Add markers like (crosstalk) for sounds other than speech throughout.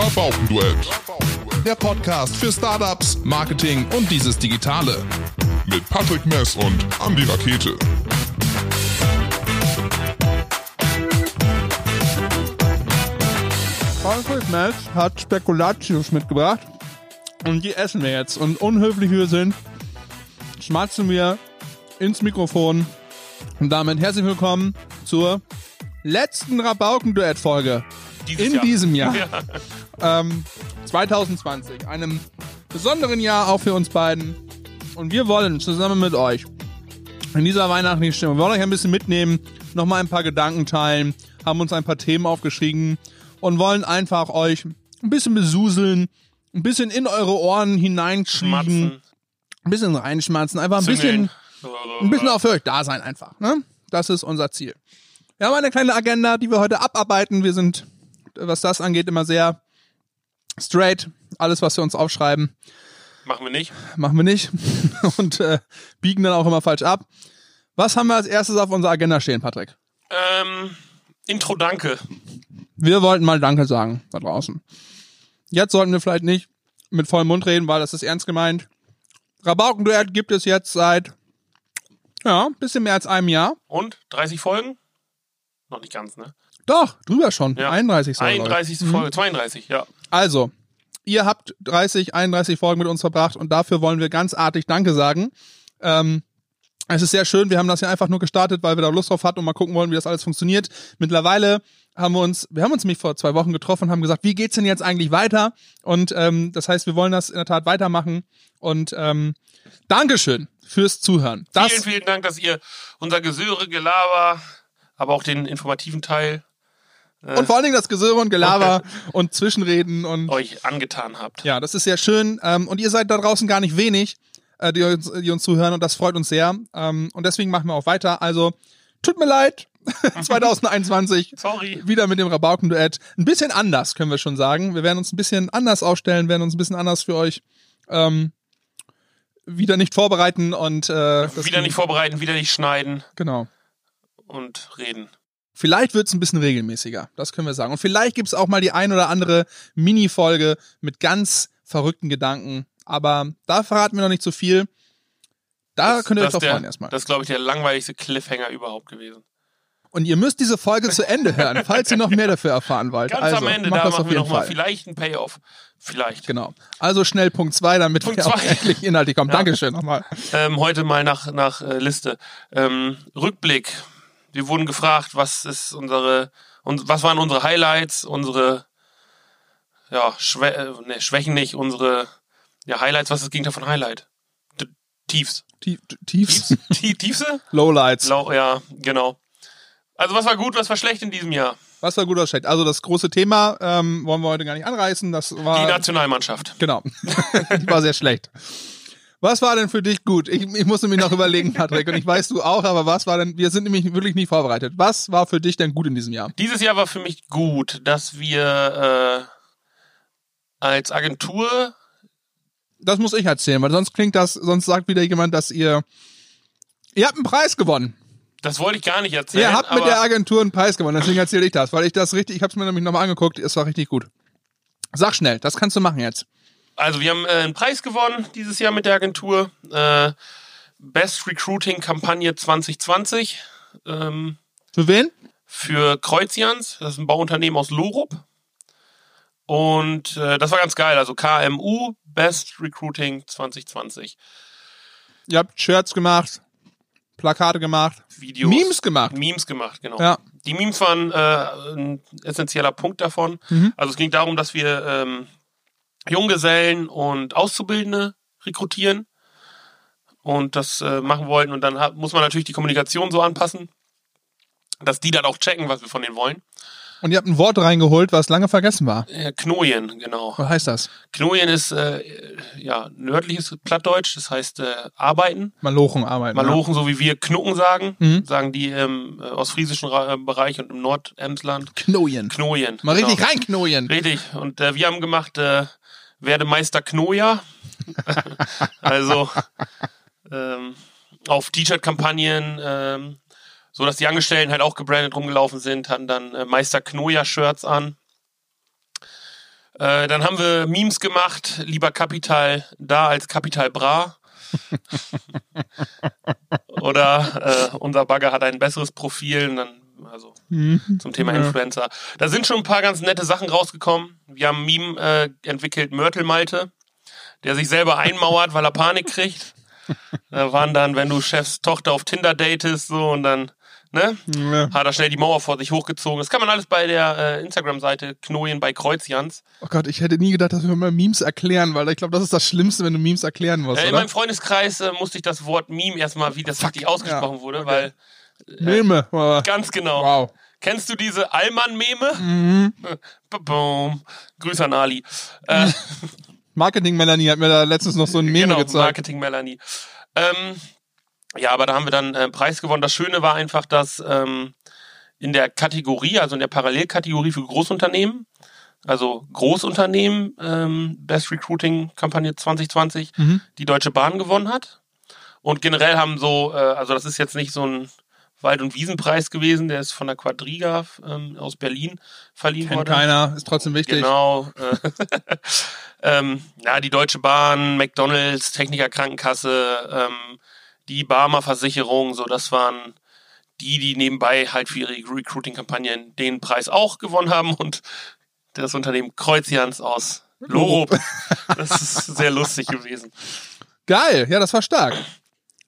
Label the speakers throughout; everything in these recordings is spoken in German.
Speaker 1: Rabaukenduett. Der Podcast für Startups, Marketing und dieses Digitale. Mit Patrick Mess und Andy Rakete.
Speaker 2: Patrick Mess hat Spekulatius mitgebracht. Und die essen wir jetzt. Und unhöflich wie wir sind, schmatzen wir ins Mikrofon. Und damit herzlich willkommen zur letzten Rabauken-Duett-Folge
Speaker 3: Dieses
Speaker 2: in
Speaker 3: Jahr.
Speaker 2: diesem Jahr. (laughs)
Speaker 3: Ja.
Speaker 2: Ähm, 2020. Einem besonderen Jahr auch für uns beiden. Und wir wollen zusammen mit euch in dieser weihnachtlichen Stimmung, wir wollen euch ein bisschen mitnehmen, nochmal ein paar Gedanken teilen, haben uns ein paar Themen aufgeschrieben und wollen einfach euch ein bisschen besuseln, ein bisschen in eure Ohren hineinschmiegen,
Speaker 3: Schmatzen.
Speaker 2: ein bisschen reinschmatzen, einfach ein bisschen, ein bisschen auch für euch da sein einfach. Ne? Das ist unser Ziel. Wir haben eine kleine Agenda, die wir heute abarbeiten. Wir sind, was das angeht, immer sehr straight. Alles, was wir uns aufschreiben,
Speaker 3: Machen wir nicht.
Speaker 2: machen wir nicht (laughs) und äh, biegen dann auch immer falsch ab. Was haben wir als erstes auf unserer Agenda stehen, Patrick?
Speaker 3: Ähm, Intro Danke.
Speaker 2: Wir wollten mal Danke sagen da draußen. Jetzt sollten wir vielleicht nicht mit vollem Mund reden, weil das ist ernst gemeint. Rabaukenduett gibt es jetzt seit ja, ein bisschen mehr als einem Jahr.
Speaker 3: Und 30 Folgen? Noch nicht ganz, ne?
Speaker 2: Doch, drüber schon.
Speaker 3: Ja.
Speaker 2: 31. sogar, glaub ich.
Speaker 3: 31. Folge, 32, ja.
Speaker 2: Also, ihr habt 30, 31 Folgen mit uns verbracht und dafür wollen wir ganz artig Danke sagen. Ähm, es ist sehr schön, wir haben das ja einfach nur gestartet, weil wir da Lust drauf hatten und mal gucken wollen, wie das alles funktioniert. Mittlerweile haben wir uns, wir haben uns nämlich vor zwei Wochen getroffen und haben gesagt, wie geht's denn jetzt eigentlich weiter? Und ähm, das heißt, wir wollen das in der Tat weitermachen. Und ähm, Dankeschön fürs Zuhören. Das,
Speaker 3: vielen, vielen Dank, dass ihr unser Gesöre, Gelaber, aber auch den informativen Teil
Speaker 2: und vor allen Dingen das Gesöre und Gelaber und Zwischenreden und
Speaker 3: euch angetan habt.
Speaker 2: Ja, das ist sehr schön. Ähm, und ihr seid da draußen gar nicht wenig, äh, die, uns, die uns zuhören und das freut uns sehr. Ähm, und deswegen machen wir auch weiter. Also, tut mir leid, (laughs) 2021
Speaker 3: Sorry.
Speaker 2: wieder mit dem Rabauken-Duett. Ein bisschen anders, können wir schon sagen. Wir werden uns ein bisschen anders aufstellen, werden uns ein bisschen anders für euch ähm, wieder nicht vorbereiten und äh,
Speaker 3: Wieder nicht vorbereiten, wieder nicht schneiden
Speaker 2: Genau.
Speaker 3: und reden.
Speaker 2: Vielleicht wird's ein bisschen regelmäßiger, das können wir sagen. Und vielleicht gibt's auch mal die ein oder andere Mini-Folge mit ganz verrückten Gedanken. Aber da verraten wir noch nicht zu viel. Da
Speaker 3: Das-
Speaker 2: könnt ihr euch drauf freuen erstmal.
Speaker 3: Das ist, glaube ich, der langweiligste Cliffhanger überhaupt gewesen.
Speaker 2: Und ihr müsst diese Folge zu Ende hören, falls ihr noch mehr dafür erfahren wollt.
Speaker 3: Ganz
Speaker 2: also,
Speaker 3: am Ende,
Speaker 2: macht
Speaker 3: da
Speaker 2: das auf
Speaker 3: machen wir nochmal vielleicht einen Payoff. Vielleicht.
Speaker 2: Genau. Also schnell Punkt zwei, damit
Speaker 3: Punkt
Speaker 2: wir auch
Speaker 3: zwei. (laughs)
Speaker 2: endlich inhaltlich kommen.
Speaker 3: Ja.
Speaker 2: Dankeschön nochmal.
Speaker 3: Ähm, heute mal nach, nach äh, Liste. Ähm, Rückblick. Wir wurden gefragt, was ist unsere, und was waren unsere Highlights, unsere ja, Schwä äh, ne, Schwächen nicht, unsere ja, Highlights, was ist das Gegenteil von Highlight? D Tiefs.
Speaker 2: Tief, tiefs.
Speaker 3: Tie Tiefse? (laughs)
Speaker 2: Lowlights.
Speaker 3: Lau ja, genau. Also was war gut, was war schlecht in diesem Jahr?
Speaker 2: Was war gut oder schlecht? Also das große Thema ähm, wollen wir heute gar nicht anreißen. Das
Speaker 3: Die
Speaker 2: war
Speaker 3: Nationalmannschaft.
Speaker 2: Genau. (laughs) Die war sehr schlecht. Was war denn für dich gut? Ich, ich musste mich noch überlegen, Patrick, und ich weiß du auch, aber was war denn, wir sind nämlich wirklich nicht vorbereitet. Was war für dich denn gut in diesem Jahr?
Speaker 3: Dieses Jahr war für mich gut, dass wir äh, als Agentur
Speaker 2: Das muss ich erzählen, weil sonst klingt das, sonst sagt wieder jemand, dass ihr, ihr habt einen Preis gewonnen.
Speaker 3: Das wollte ich gar nicht erzählen.
Speaker 2: ihr habt mit der Agentur einen Preis gewonnen, deswegen erzähle ich das, weil ich das richtig, ich habe es mir nämlich nochmal angeguckt, es war richtig gut. Sag schnell, das kannst du machen jetzt.
Speaker 3: Also wir haben äh, einen Preis gewonnen dieses Jahr mit der Agentur. Äh, Best Recruiting Kampagne 2020 ähm,
Speaker 2: Für wen?
Speaker 3: für Kreuzians. Das ist ein Bauunternehmen aus Lorup. Und äh, das war ganz geil. Also KMU Best Recruiting 2020.
Speaker 2: Ihr habt Shirts gemacht, Plakate gemacht,
Speaker 3: Videos.
Speaker 2: Memes gemacht.
Speaker 3: Memes gemacht, genau.
Speaker 2: Ja.
Speaker 3: Die Memes waren äh, ein essentieller Punkt davon.
Speaker 2: Mhm.
Speaker 3: Also es ging darum, dass wir ähm, Junggesellen und Auszubildende rekrutieren und das äh, machen wollten. Und dann hat, muss man natürlich die Kommunikation so anpassen, dass die dann auch checken, was wir von denen wollen.
Speaker 2: Und ihr habt ein Wort reingeholt, was lange vergessen war.
Speaker 3: Äh, Knojen, genau.
Speaker 2: Was heißt das?
Speaker 3: Knojen ist äh, ja nördliches Plattdeutsch, das heißt äh, arbeiten.
Speaker 2: Malochen arbeiten.
Speaker 3: Malochen, so wie wir Knucken sagen,
Speaker 2: Mhm.
Speaker 3: sagen die im äh, ostfriesischen Ra- äh, Bereich und im Nordemsland.
Speaker 2: Knojen.
Speaker 3: Knojen.
Speaker 2: Mal richtig
Speaker 3: genau.
Speaker 2: reinknojen.
Speaker 3: Richtig. Und äh, wir haben gemacht, äh, werde Meister Knoja. (laughs) also ähm, auf T-Shirt-Kampagnen, ähm, so dass die Angestellten halt auch gebrandet rumgelaufen sind, hatten dann äh, Meister Knoja-Shirts an. Äh, dann haben wir Memes gemacht, lieber Kapital da als Kapital Bra. (laughs) Oder äh, unser Bagger hat ein besseres Profil und dann, also zum Thema
Speaker 2: Ja.
Speaker 3: Influencer. Da sind schon ein paar ganz nette Sachen rausgekommen. Wir haben ein Meme äh, entwickelt, Mörtel Malte, der sich selber einmauert, weil er Panik kriegt. (laughs) Da waren dann, wenn du Chefs Tochter auf Tinder datest, so und dann, ne,
Speaker 2: Ja.
Speaker 3: hat er schnell die Mauer vor sich hochgezogen. Das kann man alles bei der äh, Instagram-Seite Knojen bei Kreuzjans.
Speaker 2: Oh Gott, ich hätte nie gedacht, dass wir mal Memes erklären, weil ich glaube, das ist das Schlimmste, wenn du Memes erklären musst,
Speaker 3: Äh, in meinem Freundeskreis äh, musste ich das Wort Meme erstmal, wie das richtig ausgesprochen
Speaker 2: Ja,
Speaker 3: wurde,
Speaker 2: okay.
Speaker 3: weil
Speaker 2: Meme.
Speaker 3: ganz genau.
Speaker 2: Wow.
Speaker 3: Kennst du diese Allmann-Meme?
Speaker 2: Mhm.
Speaker 3: Boom. Grüß an Ali. Äh,
Speaker 2: Marketing Melanie hat mir da letztens noch so ein Meme
Speaker 3: genau,
Speaker 2: gezeigt.
Speaker 3: Marketing Melanie. Ähm, ja, aber da haben wir dann äh, einen Preis gewonnen. Das Schöne war einfach, dass ähm, in der Kategorie, also in der Parallelkategorie für Großunternehmen, also Großunternehmen, ähm, Best Recruiting Kampagne 2020,
Speaker 2: Mhm.
Speaker 3: die Deutsche Bahn gewonnen hat. Und generell haben so, äh, also das ist jetzt nicht so ein Wald- und Wiesenpreis gewesen, der ist von der Quadriga ähm, aus Berlin verliehen
Speaker 2: Kennt
Speaker 3: worden.
Speaker 2: keiner, ist trotzdem wichtig.
Speaker 3: Genau. Äh, (laughs) ähm, ja, die Deutsche Bahn, McDonalds, Techniker Krankenkasse, ähm, die Barmer Versicherung, so das waren die, die nebenbei halt für ihre Recruiting-Kampagnen den Preis auch gewonnen haben und das Unternehmen Kreuzjans aus Lorup. (laughs) Das ist sehr lustig gewesen.
Speaker 2: Geil, ja, das war stark.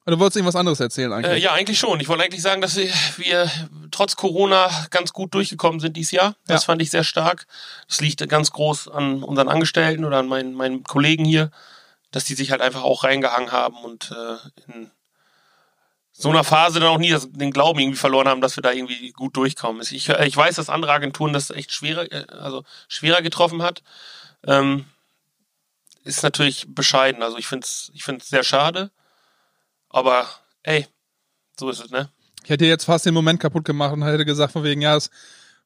Speaker 2: Du wolltest irgendwas anderes erzählen eigentlich.
Speaker 3: Äh, ja, eigentlich schon. Ich wollte eigentlich sagen, dass wir, trotz Corona ganz gut durchgekommen sind dieses Jahr. Das
Speaker 2: Ja.
Speaker 3: fand ich sehr stark. Das liegt ganz groß an unseren Angestellten oder an meinen, meinen Kollegen hier, dass die sich halt einfach auch reingehangen haben und äh, in so einer Phase dann auch nie den Glauben irgendwie verloren haben, dass wir da irgendwie gut durchkommen. Ich, ich weiß, dass andere Agenturen das echt schwerer, äh, also schwerer getroffen hat. Ähm, ist natürlich bescheiden. Also ich finde es ich find's sehr schade. Aber ey, so ist es, ne?
Speaker 2: Ich hätte jetzt fast den Moment kaputt gemacht und hätte gesagt, von wegen, ja, das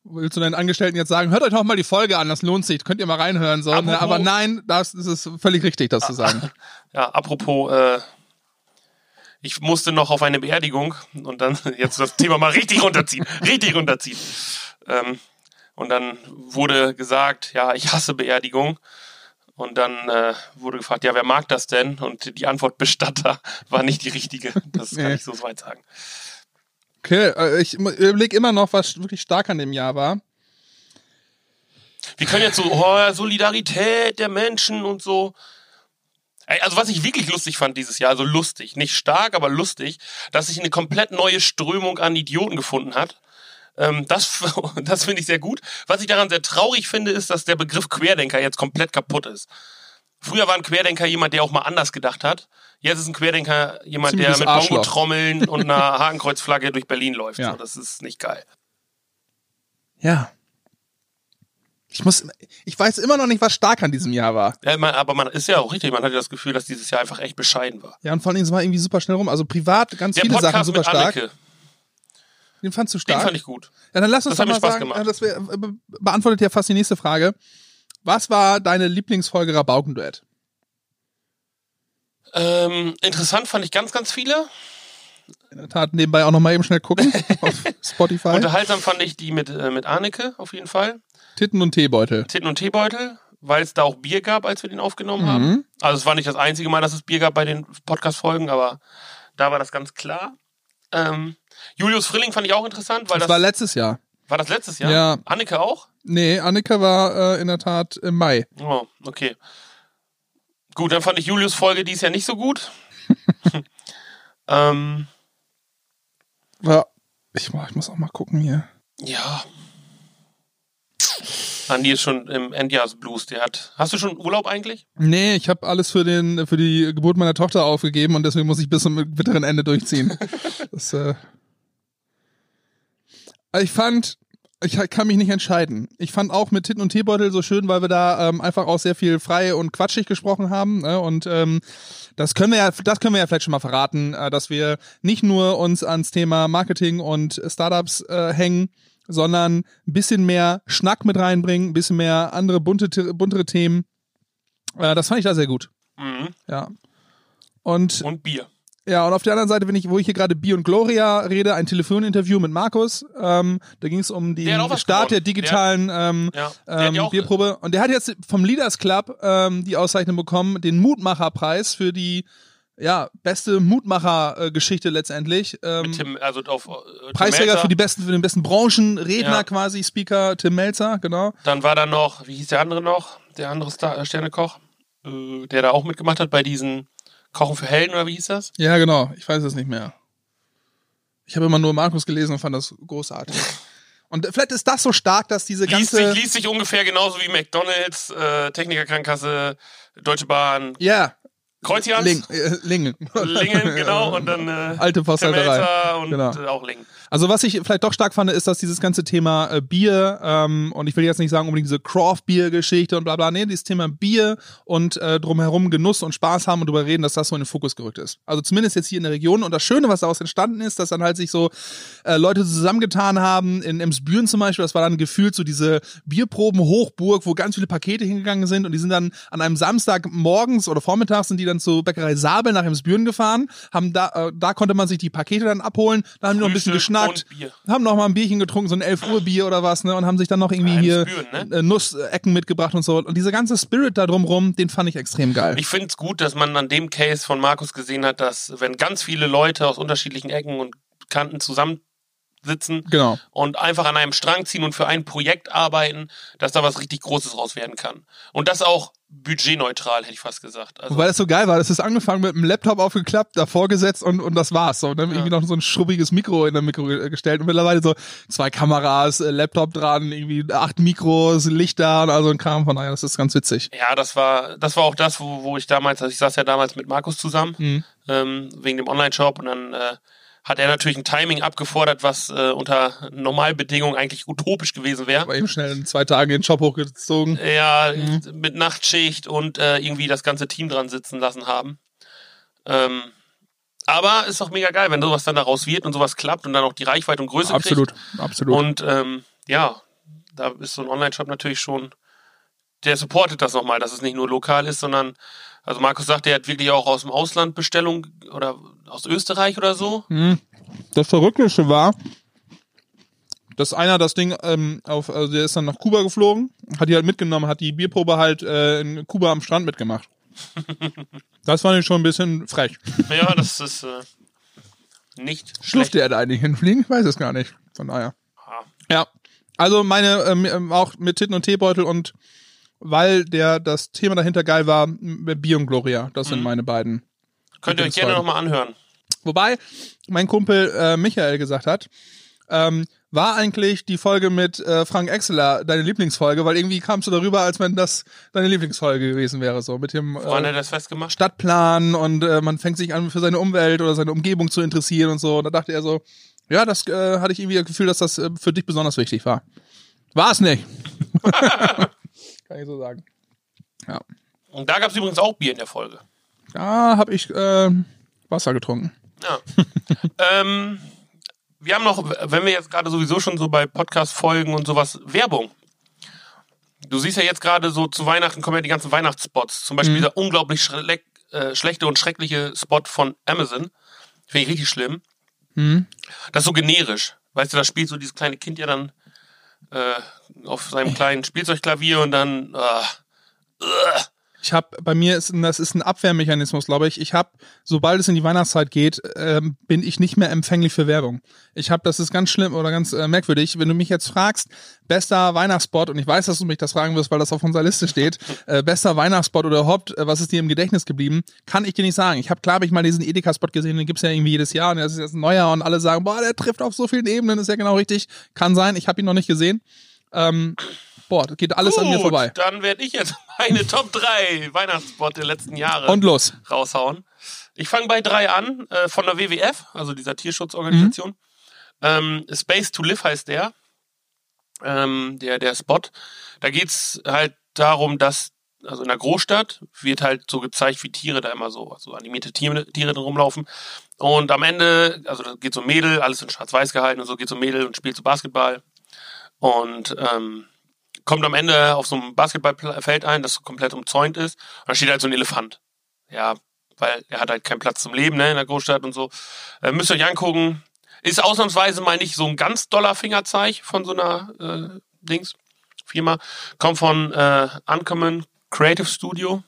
Speaker 2: willst du deinen Angestellten jetzt sagen, hört euch doch mal die Folge an, das lohnt sich, könnt ihr mal reinhören. So, ne?
Speaker 3: Apropos-
Speaker 2: Aber nein, das ist völlig richtig, das zu sagen. (laughs)
Speaker 3: Ja, apropos, äh, ich musste noch auf eine Beerdigung und dann (laughs) jetzt das Thema mal richtig runterziehen, (laughs) richtig runterziehen. Ähm, und dann wurde gesagt, ja, ich hasse Beerdigung. Und dann äh, wurde gefragt, ja, wer mag das denn? Und die Antwort Bestatter (laughs) war nicht die richtige. Das kann
Speaker 2: Nee.
Speaker 3: ich so weit sagen.
Speaker 2: Okay, äh, ich überlege immer noch, was wirklich stark an dem Jahr war.
Speaker 3: Wir können jetzt so, oh, Solidarität der Menschen und so. Also was ich wirklich lustig fand dieses Jahr, also lustig, nicht stark, aber lustig, dass sich eine komplett neue Strömung an Idioten gefunden hat. Ähm, das (laughs) das finde ich sehr gut. Was ich daran sehr traurig finde, ist, dass der Begriff Querdenker jetzt komplett kaputt ist. Früher war ein Querdenker jemand, der auch mal anders gedacht hat. Jetzt ist ein Querdenker jemand,
Speaker 2: Ziemliches
Speaker 3: der mit. Bongo-Trommeln und einer (laughs) Hakenkreuzflagge durch Berlin läuft.
Speaker 2: Ja.
Speaker 3: So, das ist nicht geil.
Speaker 2: Ja. Ich muss, ich weiß immer noch nicht, was stark an diesem Jahr war.
Speaker 3: Ja, man, aber man ist ja auch richtig, man hat ja das Gefühl, dass dieses Jahr einfach echt bescheiden war.
Speaker 2: Ja, und vor allem, es war irgendwie super schnell rum. Also privat ganz
Speaker 3: Der
Speaker 2: viele Sachen
Speaker 3: Podcast
Speaker 2: super
Speaker 3: mit
Speaker 2: stark.
Speaker 3: Anneke,
Speaker 2: Den fandst du
Speaker 3: den
Speaker 2: stark?
Speaker 3: fand ich gut.
Speaker 2: Ja, dann lass uns
Speaker 3: Das
Speaker 2: doch mal
Speaker 3: Spaß
Speaker 2: sagen,
Speaker 3: gemacht.
Speaker 2: äh, das wär, äh, be- beantwortet ja fast die nächste Frage. Was war deine Lieblingsfolge Rabaukenduett?
Speaker 3: Ähm, interessant fand ich ganz, ganz viele.
Speaker 2: In der Tat, nebenbei auch noch mal eben schnell gucken (laughs) auf Spotify.
Speaker 3: Unterhaltsam fand ich die mit, äh, mit Anneke auf jeden Fall.
Speaker 2: Titten und Teebeutel.
Speaker 3: Titten und Teebeutel, weil es da auch Bier gab, als wir den aufgenommen
Speaker 2: Mhm.
Speaker 3: haben. Also es war nicht das einzige Mal, dass es Bier gab bei den Podcast-Folgen, aber da war das ganz klar. Ähm, Julius Frilling fand ich auch interessant, weil
Speaker 2: Das
Speaker 3: das,
Speaker 2: war letztes Jahr.
Speaker 3: war das letztes Jahr.
Speaker 2: Ja.
Speaker 3: Anneke auch?
Speaker 2: Nee, Annika war äh, in der Tat im Mai.
Speaker 3: Oh, okay. Gut, dann fand ich Julius Folge dies Jahr nicht so gut. (laughs) ähm,
Speaker 2: Ja. Ich, ich muss auch mal gucken hier.
Speaker 3: Ja. Andi ist schon im Endjahresblues. Der hat. Hast du schon Urlaub eigentlich?
Speaker 2: Nee, ich habe alles für den für die Geburt meiner Tochter aufgegeben und deswegen muss ich bis zum bitteren Ende durchziehen. (laughs) das, äh ich fand, ich kann mich nicht entscheiden. Ich fand auch mit Titten und Teebeutel so schön, weil wir da ähm, einfach auch sehr viel frei und quatschig gesprochen haben. Ne? Und ähm, das können wir ja, das können wir ja vielleicht schon mal verraten, äh, dass wir nicht nur uns ans Thema Marketing und Startups äh, hängen, sondern ein bisschen mehr Schnack mit reinbringen, ein bisschen mehr andere bunte, buntere Themen. Äh, das fand ich da sehr gut.
Speaker 3: Mhm.
Speaker 2: Ja. Und
Speaker 3: Und Bier.
Speaker 2: Ja, und auf der anderen Seite, wenn ich, wo ich hier gerade Bi und Gloria rede, ein Telefoninterview mit Markus. Ähm, da ging es um den
Speaker 3: Der
Speaker 2: Start der digitalen ähm,
Speaker 3: Ja, der
Speaker 2: ähm, Bierprobe. Und der hat jetzt vom Leaders Club ähm, die Auszeichnung bekommen, den Mutmacherpreis für die ja, beste Mutmacher-Geschichte letztendlich. Ähm,
Speaker 3: Mit Tim, also auf äh,
Speaker 2: Preisträger für die besten, für den besten Branchenredner
Speaker 3: Ja.
Speaker 2: quasi, Speaker Tim Melzer, genau.
Speaker 3: Dann war da noch, wie hieß der andere noch? Der andere Star, äh, Sternekoch, äh, der da auch mitgemacht hat bei diesen Kochen für Helden oder wie hieß das?
Speaker 2: Ja, genau. Ich weiß es nicht mehr. Ich habe immer nur Markus gelesen und fand das großartig. (laughs) Und vielleicht ist das so stark, dass diese
Speaker 3: Liest
Speaker 2: ganze.
Speaker 3: sich, liest sich ungefähr genauso wie McDonalds, äh, Technikerkrankenkasse, Deutsche Bahn,
Speaker 2: ja,
Speaker 3: Kreuzjans,
Speaker 2: Ling, äh, Lingen.
Speaker 3: Lingen, genau, (laughs) und dann äh,
Speaker 2: Alte.
Speaker 3: Temelzer und
Speaker 2: Genau.
Speaker 3: auch Lingen.
Speaker 2: Also was ich vielleicht doch stark fand, ist, dass dieses ganze Thema äh, Bier ähm, und ich will jetzt nicht sagen unbedingt diese Craft-Bier-Geschichte und bla bla, nee, dieses Thema Bier und äh, drumherum Genuss und Spaß haben und drüber reden, dass das so in den Fokus gerückt ist. Also zumindest jetzt hier in der Region. Und das Schöne, was daraus entstanden ist, dass dann halt sich so äh, Leute zusammengetan haben, in Emsbüren zum Beispiel, das war dann gefühlt so diese Bierproben-Hochburg, wo ganz viele Pakete hingegangen sind. Und die sind dann an einem Samstag morgens oder vormittags sind die dann zur Bäckerei Sabel nach Emsbüren gefahren, haben da, äh, da konnte man sich die Pakete dann abholen, da haben die noch ein bisschen
Speaker 3: Frühstück Bier.
Speaker 2: haben noch mal ein Bierchen getrunken, so ein 11 Uhr Bier oder was, ne, und haben sich dann noch irgendwie hier
Speaker 3: Emsbüren, ne?
Speaker 2: äh, Nussecken mitgebracht und so. Und dieser ganze Spirit da drumrum, den fand ich extrem geil.
Speaker 3: Ich finde es gut, dass man an dem Case von Markus gesehen hat, dass wenn ganz viele Leute aus unterschiedlichen Ecken und Kanten zusammensitzen
Speaker 2: genau.
Speaker 3: und einfach an einem Strang ziehen und für ein Projekt arbeiten, dass da was richtig Großes raus werden kann. Und das auch budgetneutral, hätte ich fast gesagt. Also,
Speaker 2: Wobei das so geil war, das ist angefangen mit einem Laptop aufgeklappt, davor gesetzt und, und das war's. So. Und dann irgendwie noch so ein schrubbiges Mikro in der Mikro ge- gestellt und mittlerweile so zwei Kameras, äh, Laptop dran, irgendwie acht Mikros, Lichter und also ein Kram von daher, das ist ganz witzig.
Speaker 3: ja, das war, das war auch das, wo, wo ich damals, also ich saß ja damals mit Markus zusammen,
Speaker 2: Mhm.
Speaker 3: ähm, wegen dem Online-Shop und dann äh, hat er natürlich ein Timing abgefordert, was äh, unter Normalbedingungen eigentlich utopisch gewesen wäre.
Speaker 2: Aber eben schnell in zwei Tagen den Job hochgezogen.
Speaker 3: Ja,
Speaker 2: Mhm.
Speaker 3: mit Nachtschicht und äh, irgendwie das ganze Team dran sitzen lassen haben. Ähm, aber ist doch mega geil, wenn sowas dann daraus wird und sowas klappt und dann auch die Reichweite und Größe
Speaker 2: Absolut,
Speaker 3: kriegt.
Speaker 2: absolut.
Speaker 3: Und ähm, ja, da ist so ein Online-Shop natürlich schon, der supportet das nochmal, dass es nicht nur lokal ist, sondern, also Markus sagt, er hat wirklich auch aus dem Ausland Bestellung oder aus Österreich oder so.
Speaker 2: Das Verrückteste war, dass einer das Ding ähm, auf, also der ist dann nach Kuba geflogen, hat die halt mitgenommen, hat die Bierprobe halt äh, in Kuba am Strand mitgemacht. (laughs) Das fand ich schon ein bisschen frech.
Speaker 3: Ja, das ist äh, nicht schlecht.
Speaker 2: Durfte er da eigentlich hinfliegen? Ich weiß es gar nicht. Von daher.
Speaker 3: Ja.
Speaker 2: Ja. Also meine, ähm, auch mit Titten und Teebeutel und weil der das Thema dahinter geil war, und Gloria. Das sind meine beiden.
Speaker 3: Könnt ihr euch gerne nochmal anhören.
Speaker 2: Wobei mein Kumpel äh, Michael gesagt hat, ähm, war eigentlich die Folge mit äh, Frank Exeler deine Lieblingsfolge, weil irgendwie kamst du darüber, als wenn das deine Lieblingsfolge gewesen wäre, so mit dem
Speaker 3: Woran
Speaker 2: äh,
Speaker 3: er das festgemacht?
Speaker 2: Stadtplan und äh, man fängt sich an für seine Umwelt oder seine Umgebung zu interessieren und so. Und da dachte er so, ja, das äh, hatte ich irgendwie das Gefühl, dass das äh, für dich besonders wichtig war. War es nicht. (laughs) (laughs) Kann ich so sagen. Ja,
Speaker 3: Und da gab es übrigens auch Bier in der Folge.
Speaker 2: da habe ich äh, Wasser getrunken.
Speaker 3: Ja. (laughs) ähm, wir haben noch, wenn wir jetzt gerade sowieso schon so bei Podcast-Folgen und sowas, Werbung. Du siehst ja jetzt gerade so zu Weihnachten kommen ja die ganzen Weihnachtsspots. Zum Beispiel dieser unglaublich schle äh, schlechte und schreckliche Spot von Amazon. Finde ich richtig schlimm. Das ist so generisch. Weißt du, da spielt so dieses kleine Kind ja dann äh, auf seinem kleinen Spielzeugklavier und dann. Äh,
Speaker 2: Ich habe bei mir ist das ist ein Abwehrmechanismus, glaube ich. Ich habe, sobald es in die Weihnachtszeit geht, ähm, bin ich nicht mehr empfänglich für Werbung. Ich habe, das ist ganz schlimm oder ganz äh, merkwürdig. Wenn du mich jetzt fragst, bester Weihnachtsspot und ich weiß, dass du mich das fragen wirst, weil das auf unserer Liste steht, (laughs) äh, bester Weihnachtsspot oder überhaupt, äh, was ist dir im Gedächtnis geblieben, kann ich dir nicht sagen. Ich habe klar, hab ich mal diesen Edeka-Spot gesehen, den gibt's ja irgendwie jedes Jahr und das ist jetzt ein neuer und alle sagen, boah, der trifft auf so vielen Ebenen, ist ja genau richtig. Kann sein, ich habe ihn noch nicht gesehen. Ähm, boah, das geht alles an mir
Speaker 3: gut,
Speaker 2: vorbei.
Speaker 3: Dann werde ich jetzt (laughs) meine Top 3 Weihnachtsspot der letzten Jahre.
Speaker 2: Und los.
Speaker 3: raushauen. Ich fange bei drei an, äh, von der WWF, also dieser Tierschutzorganisation. Ähm, Space to Live heißt der, ähm, der, der Spot. Da geht's halt darum, dass, also in der Großstadt wird halt so gezeigt, wie Tiere da immer so, so animierte Tiere, Tiere drin rumlaufen. Und am Ende, also da geht so ein Mädel, alles in schwarz-weiß gehalten und so, geht so ein Mädel und spielt so Basketball. Und ähm, kommt am Ende auf so einem Basketballfeld ein, das komplett umzäunt ist. Und da steht halt so ein Elefant. Ja, weil er hat halt keinen Platz zum Leben ne, in der Großstadt und so. Äh, müsst ihr euch angucken. Ist ausnahmsweise mal nicht so ein ganz doller Fingerzeig von so einer äh, Dings. Firma. Kommt von äh, Uncommon Creative Studio.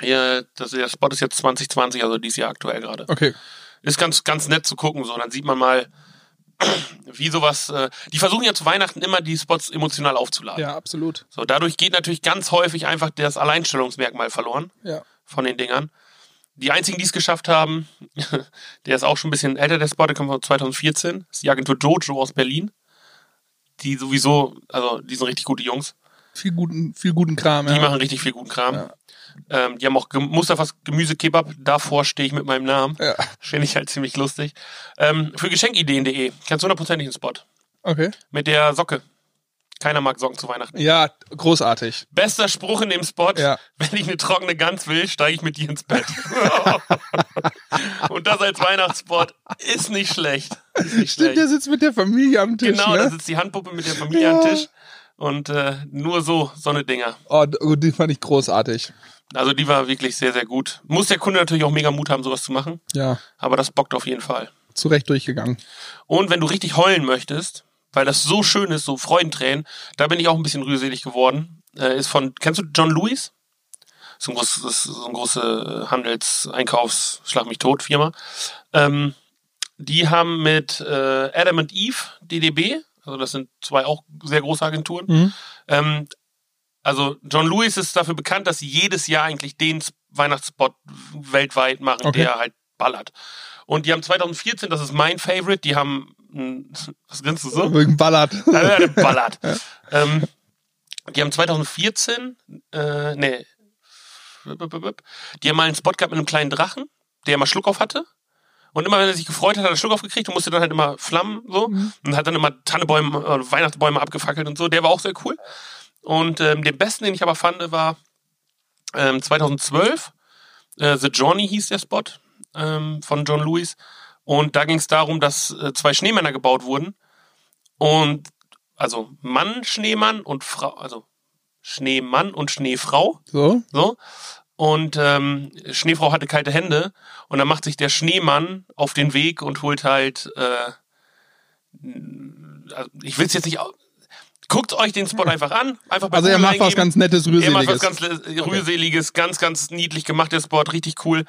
Speaker 3: Ja, das, der Spot ist jetzt 2020, also dieses Jahr aktuell gerade.
Speaker 2: Okay.
Speaker 3: Ist ganz, ganz nett zu gucken, so. Dann sieht man mal, wie sowas. Äh, die versuchen ja zu Weihnachten immer die Spots emotional aufzuladen.
Speaker 2: Ja, absolut.
Speaker 3: So, dadurch geht natürlich ganz häufig einfach das Alleinstellungsmerkmal verloren
Speaker 2: Ja.
Speaker 3: von den Dingern. Die einzigen, die es geschafft haben, (laughs) der ist auch schon ein bisschen älter, der Spot, der kommt von 2014, ist die Agentur Jojo aus Berlin. Die sowieso, also die sind richtig gute Jungs.
Speaker 2: Viel guten, viel guten Kram,
Speaker 3: Die
Speaker 2: ja.
Speaker 3: machen richtig viel guten Kram.
Speaker 2: Ja.
Speaker 3: Ähm, die haben auch Gem- Mustafas Gemüsekebab. Davor stehe ich mit meinem Namen.
Speaker 2: Ja.
Speaker 3: Finde ich halt ziemlich lustig. Ähm, für Geschenkideen.de kennst du hundertprozentig einen Spot.
Speaker 2: Okay.
Speaker 3: Mit der Socke. Keiner mag Socken zu Weihnachten.
Speaker 2: Ja, großartig.
Speaker 3: Bester Spruch in dem Spot.
Speaker 2: Ja.
Speaker 3: Wenn ich eine trockene Gans will, steige ich mit dir ins Bett. (laughs) Und das als Weihnachtsspot ist nicht schlecht. Ist nicht
Speaker 2: Stimmt,
Speaker 3: schlecht.
Speaker 2: der sitzt mit der Familie am Tisch,
Speaker 3: Genau, da
Speaker 2: ne?
Speaker 3: sitzt die Handpuppe mit der Familie am Tisch. Und äh, nur so, so eine Dinger.
Speaker 2: Oh, oh, die fand ich großartig.
Speaker 3: Also die war wirklich sehr, sehr gut. Muss der Kunde natürlich auch mega Mut haben, sowas zu machen.
Speaker 2: Ja,
Speaker 3: Aber das bockt auf jeden Fall.
Speaker 2: zu Recht durchgegangen.
Speaker 3: Und wenn du richtig heulen möchtest, weil das so schön ist, so Freudentränen, da bin ich auch ein bisschen rührselig geworden. Äh, ist von, kennst du John Lewis? So ein großes, so eine große Handels-, Einkaufs-, Schlag mich tot Firma. Ähm, die haben mit äh, Adam and Eve, DDB, also das sind zwei auch sehr große Agenturen.
Speaker 2: Mhm.
Speaker 3: Ähm, also John Lewis ist dafür bekannt, dass sie jedes Jahr eigentlich den Weihnachtsspot weltweit machen,
Speaker 2: Okay.
Speaker 3: der halt ballert. Und die haben 2014, das ist mein Favorite, die haben, (laughs) was grinst du so?
Speaker 2: Wegen Ballard. (laughs)
Speaker 3: Ja, ballert. ähm, die haben 2014, äh, nee, die haben mal einen Spot gehabt mit einem kleinen Drachen, der immer Schluck auf hatte. Und immer wenn er sich gefreut hat, hat er Schluck aufgekriegt und musste dann halt immer flammen so und hat dann immer Tannebäume, äh, Weihnachtsbäume abgefackelt und so. Der war auch sehr cool. Und ähm, den besten, den ich aber fand, war ähm, 2012. Äh, The Journey hieß der Spot ähm, von John Lewis. Und da ging es darum, dass äh, zwei Schneemänner gebaut wurden. Und also Mann, Schneemann und Frau, also Schneemann und Schneefrau.
Speaker 2: So?
Speaker 3: So. Und ähm, Schneefrau hatte kalte Hände und dann macht sich der Schneemann auf den Weg und holt halt, äh, also ich will es jetzt nicht, guckt euch den Spot einfach an, einfach bei
Speaker 2: Also er macht was ganz Nettes,
Speaker 3: Er macht was
Speaker 2: Rührseliges.
Speaker 3: ganz Rührseliges, ganz, ganz niedlich gemacht, der Spot, richtig cool.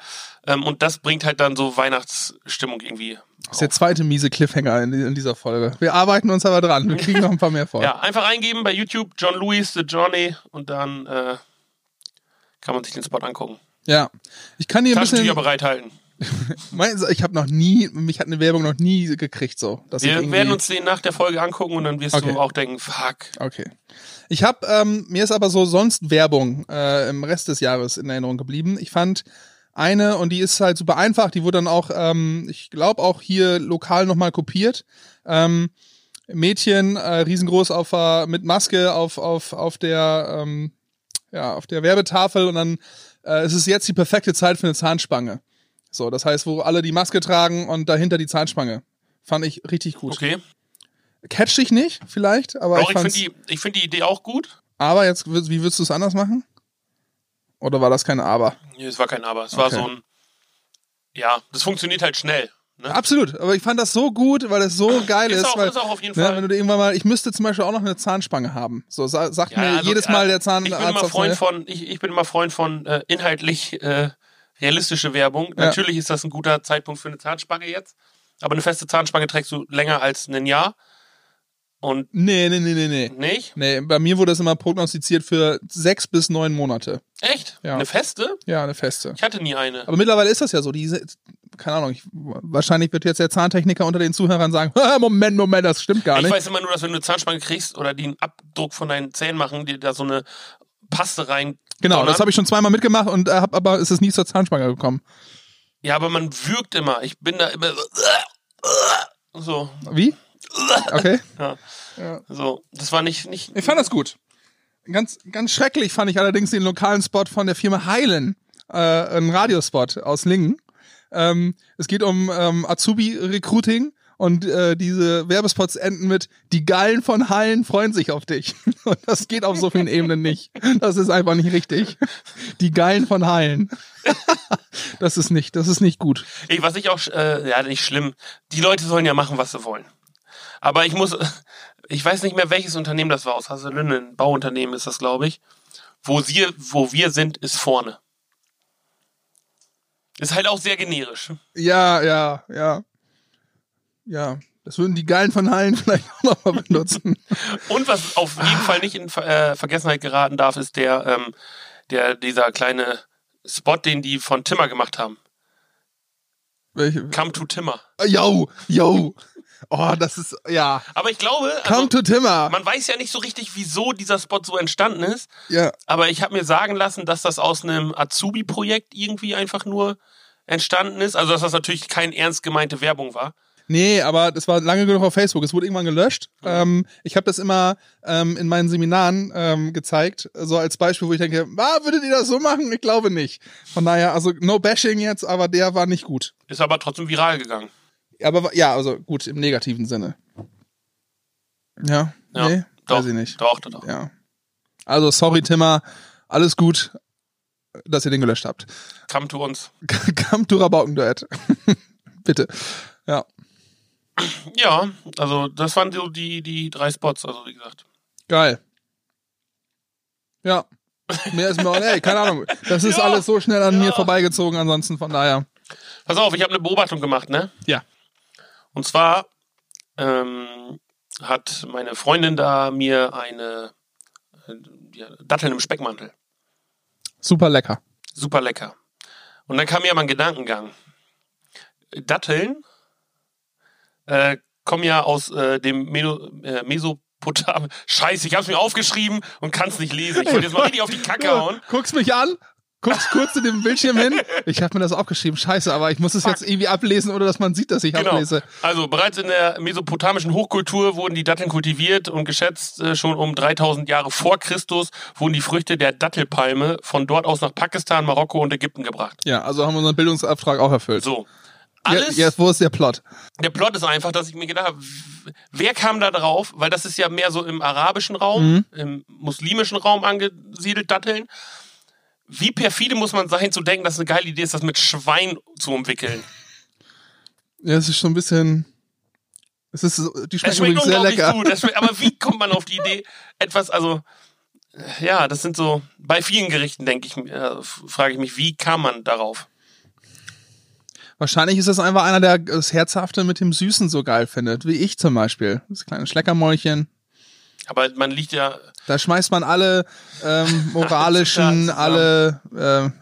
Speaker 3: Ähm, und das bringt halt dann so Weihnachtsstimmung irgendwie.
Speaker 2: Das ist der zweite miese Cliffhanger in, in dieser Folge. Wir arbeiten uns aber dran. Wir kriegen noch ein paar mehr vor.
Speaker 3: Ja, einfach eingeben bei YouTube John Lewis, The Journey und dann äh, kann man sich den Spot angucken.
Speaker 2: Ja. Ich kann hier ein bisschen.
Speaker 3: Bereithalten. (laughs)
Speaker 2: Ich habe noch nie, mich hat eine Werbung noch nie gekriegt so.
Speaker 3: Wir werden uns den nach der Folge angucken und dann wirst
Speaker 2: Okay.
Speaker 3: du auch denken, fuck.
Speaker 2: Okay. Ich habe, ähm, mir ist aber so sonst Werbung äh, im Rest des Jahres in Erinnerung geblieben. Ich fand eine und die ist halt super einfach. Die wurde dann auch, ähm, ich glaube auch hier lokal nochmal kopiert. Ähm, Mädchen, äh, riesengroß auf äh, mit Maske auf auf auf der ähm, ja auf der Werbetafel und dann äh, es ist jetzt die perfekte Zeit für eine Zahnspange. So, das heißt, wo alle die Maske tragen und dahinter die Zahnspange. Fand ich richtig gut.
Speaker 3: Okay.
Speaker 2: Catch dich nicht, vielleicht, aber
Speaker 3: Doch,
Speaker 2: ich
Speaker 3: ich finde die, ich find die Idee auch gut.
Speaker 2: aber jetzt, wie würdest du es anders machen? Oder war das kein Aber?
Speaker 3: Nee, es war kein Aber. Es war
Speaker 2: Okay.
Speaker 3: so ein. Ja, das funktioniert halt schnell. Ne?
Speaker 2: Absolut, aber ich fand das so gut, weil es so geil ist.
Speaker 3: Ist auch-
Speaker 2: weil,
Speaker 3: ist auch auf jeden
Speaker 2: ne,
Speaker 3: Fall.
Speaker 2: Wenn du irgendwann mal, ich müsste zum Beispiel auch noch eine Zahnspange haben. So sa sagt mir
Speaker 3: also,
Speaker 2: jedes Mal der Zahnarzt.
Speaker 3: Ich bin immer Freund
Speaker 2: Neue.
Speaker 3: von, ich, ich bin immer Freund von äh, inhaltlich äh, realistische Werbung.
Speaker 2: Ja.
Speaker 3: Natürlich ist das ein guter Zeitpunkt für eine Zahnspange jetzt. Aber eine feste Zahnspange trägst du länger als ein Jahr. Und
Speaker 2: Nee, nee, nee, nee, nee.
Speaker 3: nicht?
Speaker 2: Nee, bei mir wurde es immer prognostiziert für sechs bis neun Monate.
Speaker 3: Echt?
Speaker 2: Ja.
Speaker 3: Eine feste?
Speaker 2: Ja, eine feste.
Speaker 3: Ich hatte nie eine.
Speaker 2: Aber mittlerweile ist das ja so. Diese, keine Ahnung, ich, wahrscheinlich wird jetzt der Zahntechniker unter den Zuhörern sagen, (laughs) Moment, Moment, das stimmt gar
Speaker 3: Ich
Speaker 2: nicht.
Speaker 3: weiß immer nur, dass wenn du eine Zahnspange kriegst oder die einen Abdruck von deinen Zähnen machen, die da so eine Paste rein.
Speaker 2: Genau,
Speaker 3: donnern.
Speaker 2: das habe ich schon zweimal mitgemacht und äh, hab, aber es ist nie zur Zahnspange gekommen.
Speaker 3: Ja, aber man würgt immer. Ich bin da immer so. (laughs) So.
Speaker 2: Wie? (laughs) Okay.
Speaker 3: Ja.
Speaker 2: Ja.
Speaker 3: So. Das war nicht. nicht
Speaker 2: Ich fand das gut. Ganz, ganz schrecklich fand ich allerdings den lokalen Spot von der Firma Heilen, äh, ein Radiospot aus Lingen. Ähm, es geht um ähm, Azubi-Recruiting und äh, diese Werbespots enden mit die Gallen von Hallen freuen sich auf dich. (laughs) Und das geht auf so vielen Ebenen nicht. Das ist einfach nicht richtig. Die Gallen von Hallen. (laughs) Das ist nicht, das ist nicht gut.
Speaker 3: Ey, was ich auch, äh, ja, nicht schlimm. Die Leute sollen ja machen, was sie wollen. Aber ich muss, (laughs) ich weiß nicht mehr, welches Unternehmen das war. Aus Haselünne, ein Bauunternehmen ist das, glaube ich. Wo, sie, wo wir sind, ist vorne. Ist halt auch sehr generisch.
Speaker 2: Ja, ja, ja. Ja. Das würden die Geilen von Hallen (laughs) vielleicht auch nochmal benutzen.
Speaker 3: Und was auf jeden Fall nicht in äh, Vergessenheit geraten darf, ist der, ähm, der, dieser kleine Spot, den die von Timmer gemacht haben.
Speaker 2: Welche?
Speaker 3: Come to Timmer.
Speaker 2: Yo, yo. Oh, das ist, ja.
Speaker 3: Aber ich glaube,
Speaker 2: Come
Speaker 3: also,
Speaker 2: to Timmer.
Speaker 3: man weiß ja nicht so richtig, wieso dieser Spot so entstanden ist.
Speaker 2: Ja.
Speaker 3: Aber ich habe mir sagen lassen, dass das aus einem Azubi-Projekt irgendwie einfach nur entstanden ist. Also, dass das natürlich keine ernst gemeinte Werbung war.
Speaker 2: Nee, aber das war lange genug auf Facebook. Es wurde irgendwann gelöscht. Ähm, ich habe das immer ähm, in meinen Seminaren ähm, gezeigt, so als Beispiel, wo ich denke, ah, würdet ihr das so machen? Ich glaube nicht. Von daher, also no bashing jetzt, aber der war nicht gut.
Speaker 3: Ist aber trotzdem viral gegangen.
Speaker 2: Aber ja, also gut, im negativen Sinne. Ja,
Speaker 3: Ja,
Speaker 2: nee,
Speaker 3: doch,
Speaker 2: weiß ich nicht.
Speaker 3: Doch, doch, doch.
Speaker 2: Ja. Also sorry, Timmer, alles gut, dass ihr den gelöscht habt.
Speaker 3: Come to uns. (laughs)
Speaker 2: Come to Rabaukenduett. (laughs) Bitte. Ja.
Speaker 3: Ja, also das waren so die, die drei Spots, also wie gesagt.
Speaker 2: Geil. Ja. Mehr ist mir auch, ey, keine Ahnung. Das ist
Speaker 3: Ja.
Speaker 2: alles so schnell an mir
Speaker 3: Ja.
Speaker 2: vorbeigezogen, ansonsten von daher.
Speaker 3: Pass auf, ich habe eine Beobachtung gemacht, ne?
Speaker 2: Ja.
Speaker 3: Und zwar ähm, hat meine Freundin da mir eine äh, Datteln im Speckmantel.
Speaker 2: Super lecker.
Speaker 3: Super lecker. Und dann kam mir mal ein Gedankengang. Datteln äh, kommen ja aus äh, dem Meno, äh, Mesopotam. (laughs) Scheiße, ich hab's mir aufgeschrieben und kann's nicht lesen. Ich wollte jetzt mal richtig auf die Kacke hauen.
Speaker 2: Guckst mich an, guckst kurz in den Bildschirm hin. Ich habe mir das aufgeschrieben, scheiße, aber ich muss es jetzt irgendwie ablesen, oder dass man sieht, dass ich
Speaker 3: Genau.
Speaker 2: ablese.
Speaker 3: Also bereits in der mesopotamischen Hochkultur wurden die Datteln kultiviert und geschätzt äh, schon um 3000 Jahre vor Christus wurden die Früchte der Dattelpalme von dort aus nach Pakistan, Marokko und Ägypten gebracht.
Speaker 2: Ja, also haben wir unseren Bildungsauftrag auch erfüllt.
Speaker 3: So.
Speaker 2: Ja,
Speaker 3: Alles,
Speaker 2: jetzt, wo ist der Plot?
Speaker 3: der Plot ist einfach, dass ich mir gedacht habe, wer kam da drauf? Weil das ist ja mehr so im arabischen Raum,
Speaker 2: Mhm.
Speaker 3: im muslimischen Raum angesiedelt, Datteln. Wie perfide muss man sein, zu denken, dass es eine geile Idee ist, das mit Schwein zu umwickeln?
Speaker 2: Ja, es ist schon ein bisschen. Es ist, die schmecken
Speaker 3: schmeckt
Speaker 2: sehr lecker.
Speaker 3: gut. Schmeckt, aber wie kommt man auf die Idee, etwas, also, äh, ja, das sind so, bei vielen Gerichten denke ich, äh, frage ich mich, wie kam man darauf?
Speaker 2: Wahrscheinlich ist das einfach einer, der das Herzhafte mit dem Süßen so geil findet, wie ich zum Beispiel. Das kleine Schleckermäulchen.
Speaker 3: Aber man liegt ja,
Speaker 2: Da schmeißt man alle ähm, (laughs) moralischen,
Speaker 3: Zutaten
Speaker 2: alle,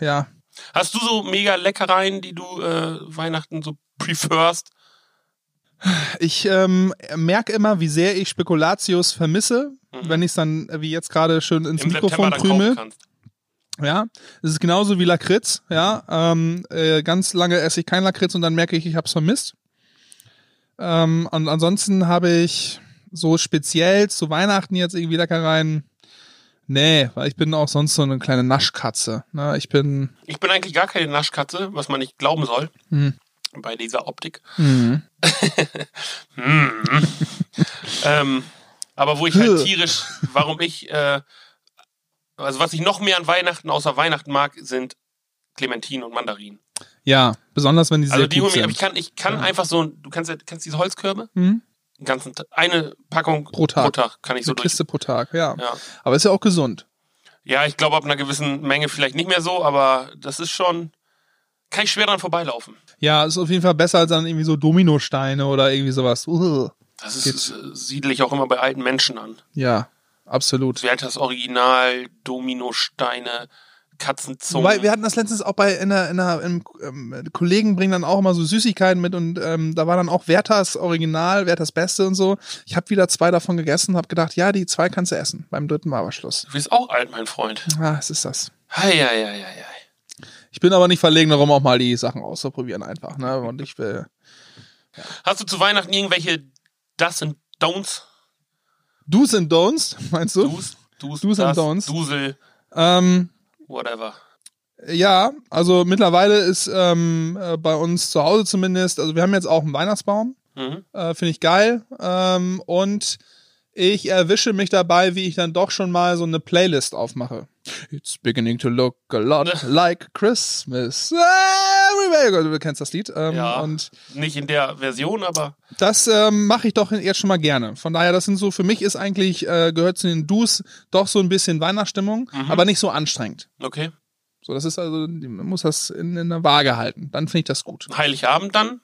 Speaker 2: äh, ja.
Speaker 3: hast du so mega Leckereien, die du äh, Weihnachten so preferst?
Speaker 2: Ich ähm, merke immer, wie sehr ich Spekulatius vermisse, wenn ich es dann, äh, wie jetzt gerade schön ins
Speaker 3: Im
Speaker 2: Mikrofon krümel. Ja, es ist genauso wie Lakritz. Ja, ähm, äh, ganz lange esse ich kein Lakritz und dann merke ich, ich habe es vermisst. Ähm, und ansonsten habe ich so speziell zu Weihnachten jetzt irgendwie Leckereien. Nee, weil ich bin auch sonst so eine kleine Naschkatze. Ne? Ich bin.
Speaker 3: Ich bin eigentlich gar keine Naschkatze, was man nicht glauben soll.
Speaker 2: Hm.
Speaker 3: Bei dieser Optik.
Speaker 2: Hm. (laughs)
Speaker 3: Hm. ähm, aber wo ich halt tierisch, warum ich, äh, also was ich noch mehr an Weihnachten außer Weihnachten mag, sind Clementinen und Mandarinen.
Speaker 2: Ja, besonders wenn die sehr
Speaker 3: Also die
Speaker 2: gut sind.
Speaker 3: ich kann, ich kann
Speaker 2: Ja.
Speaker 3: einfach so, du kennst, kennst diese Holzkörbe?
Speaker 2: Hm?
Speaker 3: Ganzen, eine Packung
Speaker 2: Pro Tag.
Speaker 3: kann ich so
Speaker 2: Eine
Speaker 3: durch.
Speaker 2: Kiste pro Tag, ja.
Speaker 3: Ja.
Speaker 2: Aber ist ja auch gesund.
Speaker 3: ja, ich glaube ab einer gewissen Menge vielleicht nicht mehr so, aber das ist schon, kann ich schwer dran vorbeilaufen.
Speaker 2: Ja, ist auf jeden Fall besser als dann irgendwie so Dominosteine oder irgendwie sowas. Uh,
Speaker 3: Das ist, äh, siedle ich auch immer bei alten Menschen an.
Speaker 2: ja, absolut.
Speaker 3: Wer hat das Original, Dominosteine, Katzenzungen?
Speaker 2: Wobei, wir hatten das letztens auch bei in einer, in einer, im, ähm, Kollegen bringen dann auch immer so Süßigkeiten mit und ähm, da war dann auch Werthers Original, Werthers Beste und so. Ich habe wieder zwei davon gegessen und habe gedacht, ja, die zwei kannst du essen. Beim dritten war aber Schluss.
Speaker 3: Du bist auch alt, mein Freund.
Speaker 2: Ah, es ist das.
Speaker 3: Hei, hei, hei, hei.
Speaker 2: Ich bin aber nicht verlegen darum, auch mal die Sachen auszuprobieren einfach. Ne? Und ich will.
Speaker 3: Hast du zu Weihnachten irgendwelche Das und Don'ts?
Speaker 2: Do's and Don'ts, meinst du?
Speaker 3: Do's, Do's,
Speaker 2: Do's and
Speaker 3: das,
Speaker 2: Don'ts.
Speaker 3: Dusel,
Speaker 2: Ähm,
Speaker 3: whatever.
Speaker 2: Ja, also mittlerweile ist ähm, äh, bei uns zu Hause zumindest, also wir haben jetzt auch einen Weihnachtsbaum.
Speaker 3: Mhm.
Speaker 2: Äh, Finde ich geil. Ähm, und ich erwische mich dabei, wie ich dann doch schon mal so eine Playlist aufmache. It's beginning to look a lot (laughs) like Christmas. Everywhere. Du kennst das Lied. Ähm,
Speaker 3: Ja.
Speaker 2: Und
Speaker 3: Nicht in der Version, aber
Speaker 2: das ähm, mache ich doch jetzt schon mal gerne. Von daher, das sind so, für mich ist eigentlich, äh, gehört zu den Dus doch so ein bisschen Weihnachtsstimmung, aber nicht so anstrengend.
Speaker 3: okay.
Speaker 2: So, das ist also, man muss das in, in der Waage halten. Dann finde ich das gut.
Speaker 3: Heiligabend dann?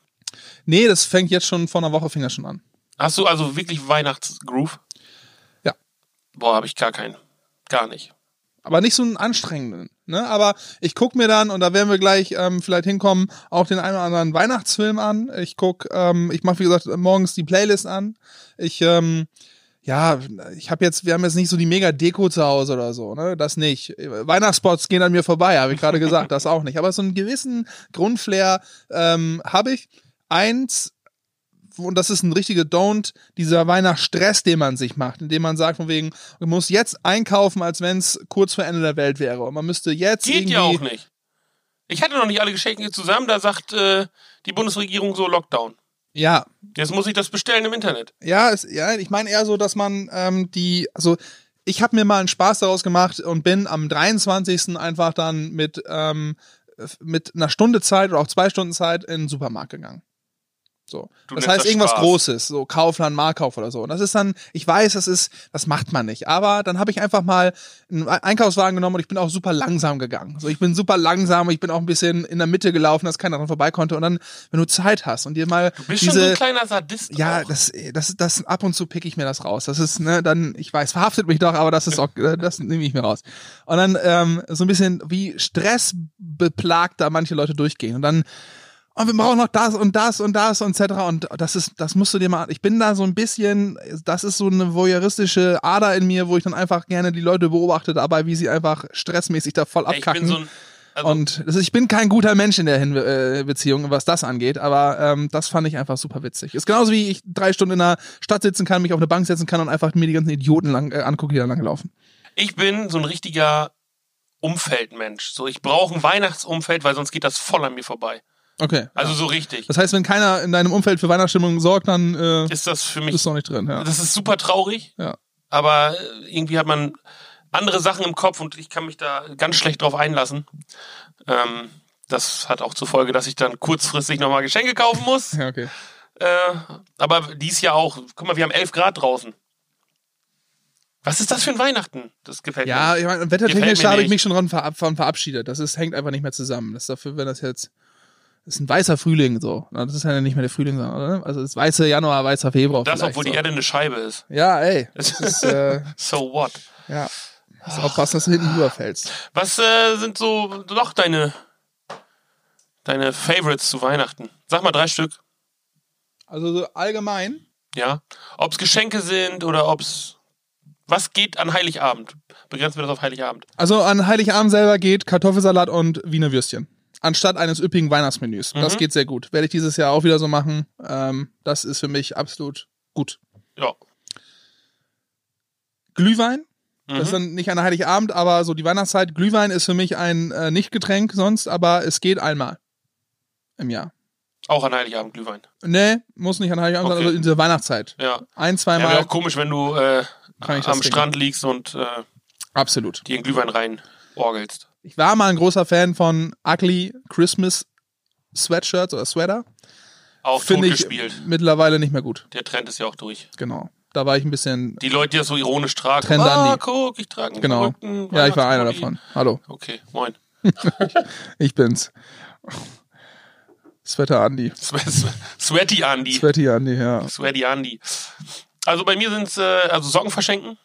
Speaker 2: Nee, das fängt jetzt schon vor einer Woche fing das schon an.
Speaker 3: Hast du also wirklich Weihnachtsgroove?
Speaker 2: Ja.
Speaker 3: Boah, habe ich gar keinen. Gar nicht.
Speaker 2: Aber nicht so einen anstrengenden. Ne? Aber ich guck mir dann, und da werden wir gleich ähm, vielleicht hinkommen, auch den einen oder anderen Weihnachtsfilm an. Ich guck, ähm, ich mache wie gesagt morgens die Playlist an. Ich, ähm, ja, ich habe jetzt, wir haben jetzt nicht so die mega Deko zu Hause oder so, ne? Das nicht. Weihnachtsspots gehen an mir vorbei, habe ich gerade gesagt, das auch nicht. Aber so einen gewissen Grundflair ähm, habe ich. Eins und das ist ein richtiger Don't, dieser Weihnachtsstress, den man sich macht, indem man sagt, von wegen, man muss jetzt einkaufen, als wenn es kurz vor Ende der Welt wäre. Und man müsste jetzt
Speaker 3: Geht
Speaker 2: irgendwie.
Speaker 3: ja auch nicht. Ich hatte noch nicht alle Geschenke zusammen, da sagt äh, die Bundesregierung so Lockdown.
Speaker 2: Ja,
Speaker 3: Jetzt muss ich das bestellen im Internet.
Speaker 2: ja, es, ja, ich meine eher so, dass man ähm, die, also ich habe mir mal einen Spaß daraus gemacht und bin am 23. einfach dann mit, ähm, mit einer Stunde Zeit oder auch zwei Stunden Zeit in den Supermarkt gegangen. So.
Speaker 3: Du
Speaker 2: das heißt
Speaker 3: das
Speaker 2: irgendwas
Speaker 3: Spaß.
Speaker 2: Großes, so Kaufland, Markauf oder so. Und das ist dann, ich weiß, das ist, das macht man nicht. Aber dann habe ich einfach mal einen Einkaufswagen genommen und ich bin auch super langsam gegangen. So, ich bin super langsam, ich bin auch ein bisschen in der Mitte gelaufen, dass keiner dran vorbei konnte. Und dann, wenn du Zeit hast und dir mal
Speaker 3: Du bist
Speaker 2: diese,
Speaker 3: schon so ein kleiner Sadist.
Speaker 2: ja,
Speaker 3: auch.
Speaker 2: das, das, das, ab und zu pick ich mir das raus. Das ist, ne, dann, ich weiß, verhaftet mich doch, aber das ist (laughs) auch, das nehme ich mir raus. Und dann, ähm, so ein bisschen wie stressbeplagt da manche Leute durchgehen. Und dann, und wir brauchen noch das und das und das und etc. Und das ist, das musst du dir mal, ich bin da so ein bisschen, das ist so eine voyeuristische Ader in mir, wo ich dann einfach gerne die Leute beobachte dabei, wie sie einfach stressmäßig da voll
Speaker 3: Ey, ich bin
Speaker 2: abkacken.
Speaker 3: so ein. Also,
Speaker 2: Und das ich bin kein guter Mensch in der Hin äh, Beziehung, was das angeht, aber ähm, das fand ich einfach super witzig. Ist genauso wie ich drei Stunden in der Stadt sitzen kann, mich auf eine Bank setzen kann und einfach mir die ganzen Idioten lang, äh, angucke, die da lang laufen.
Speaker 3: ich bin so ein richtiger Umfeldmensch. So, ich brauche ein Weihnachtsumfeld, weil sonst geht das voll an mir vorbei.
Speaker 2: Okay.
Speaker 3: Also so richtig.
Speaker 2: Das heißt, wenn keiner in deinem Umfeld für Weihnachtsstimmung sorgt, dann äh,
Speaker 3: Ist das für mich.
Speaker 2: ist noch nicht drin. Ja.
Speaker 3: Das ist super traurig.
Speaker 2: Ja.
Speaker 3: Aber äh, irgendwie hat man andere Sachen im Kopf und ich kann mich da ganz schlecht drauf einlassen. Ähm, das hat auch zur Folge, dass ich dann kurzfristig nochmal Geschenke kaufen muss.
Speaker 2: ja, okay.
Speaker 3: Äh, aber dies Jahr auch. Guck mal, wir haben 11 Grad draußen. Was ist das für ein Weihnachten? Das gefällt
Speaker 2: Ja,
Speaker 3: mir.
Speaker 2: ich meine,
Speaker 3: Gefällt
Speaker 2: wettertechnisch habe ich mich schon dran verabschiedet. Das ist, hängt einfach nicht mehr zusammen. Das ist dafür, wenn das jetzt. Das ist ein weißer Frühling so. Das ist ja nicht mehr der Frühling, sondern, oder? Also das ist weiße Januar, weißer Februar.
Speaker 3: Das, obwohl
Speaker 2: so.
Speaker 3: die Erde eine Scheibe ist.
Speaker 2: Ja, ey. (laughs) Ist, äh,
Speaker 3: So what?
Speaker 2: ja. Muss aufpassen, dass du hinten überfällst.
Speaker 3: Was äh, sind so doch deine, deine Favorites zu Weihnachten? Sag mal drei Stück.
Speaker 2: Also so allgemein.
Speaker 3: Ja. Ob es Geschenke sind oder ob es. Was geht an Heiligabend? Begrenzen wir das auf Heiligabend.
Speaker 2: Also an Heiligabend selber geht Kartoffelsalat und Wiener Würstchen. Anstatt eines üppigen Weihnachtsmenüs. Das
Speaker 3: Mhm.
Speaker 2: geht sehr gut. Werde ich dieses Jahr auch wieder so machen. Ähm, das ist für mich absolut gut.
Speaker 3: Ja.
Speaker 2: Glühwein. Das ist
Speaker 3: Mhm.
Speaker 2: dann nicht an Heiligabend, aber so die Weihnachtszeit. Glühwein ist für mich ein äh, Nicht-Getränk sonst, aber es geht einmal im Jahr.
Speaker 3: Auch an Heiligabend Glühwein.
Speaker 2: Nee, muss nicht an Heiligabend sein,
Speaker 3: Okay.
Speaker 2: also in dieser Weihnachtszeit.
Speaker 3: Ja.
Speaker 2: Ein,
Speaker 3: Ja,
Speaker 2: zweimal.
Speaker 3: wäre auch komisch, wenn du äh,
Speaker 2: das
Speaker 3: am. Strand liegst und äh,
Speaker 2: Absolut.
Speaker 3: dir in Glühwein rein orgelst.
Speaker 2: Ich war mal ein großer Fan von Ugly Christmas Sweatshirts oder Sweater.
Speaker 3: Auch
Speaker 2: Finde ich mittlerweile nicht mehr gut.
Speaker 3: Der Trend ist ja auch durch.
Speaker 2: Genau. Da war ich ein bisschen.
Speaker 3: Die Leute, die das so ironisch tragen.
Speaker 2: Trend
Speaker 3: ah, guck, ich trage einen
Speaker 2: Genau. Ja, ich war einer davon. Hallo,
Speaker 3: Okay, moin. (laughs)
Speaker 2: ich bin's. Sweater Andy.
Speaker 3: Swe- Sweaty Andy.
Speaker 2: Sweaty Andy, ja.
Speaker 3: Sweaty Andy. Also bei mir sind es äh, also Socken verschenken.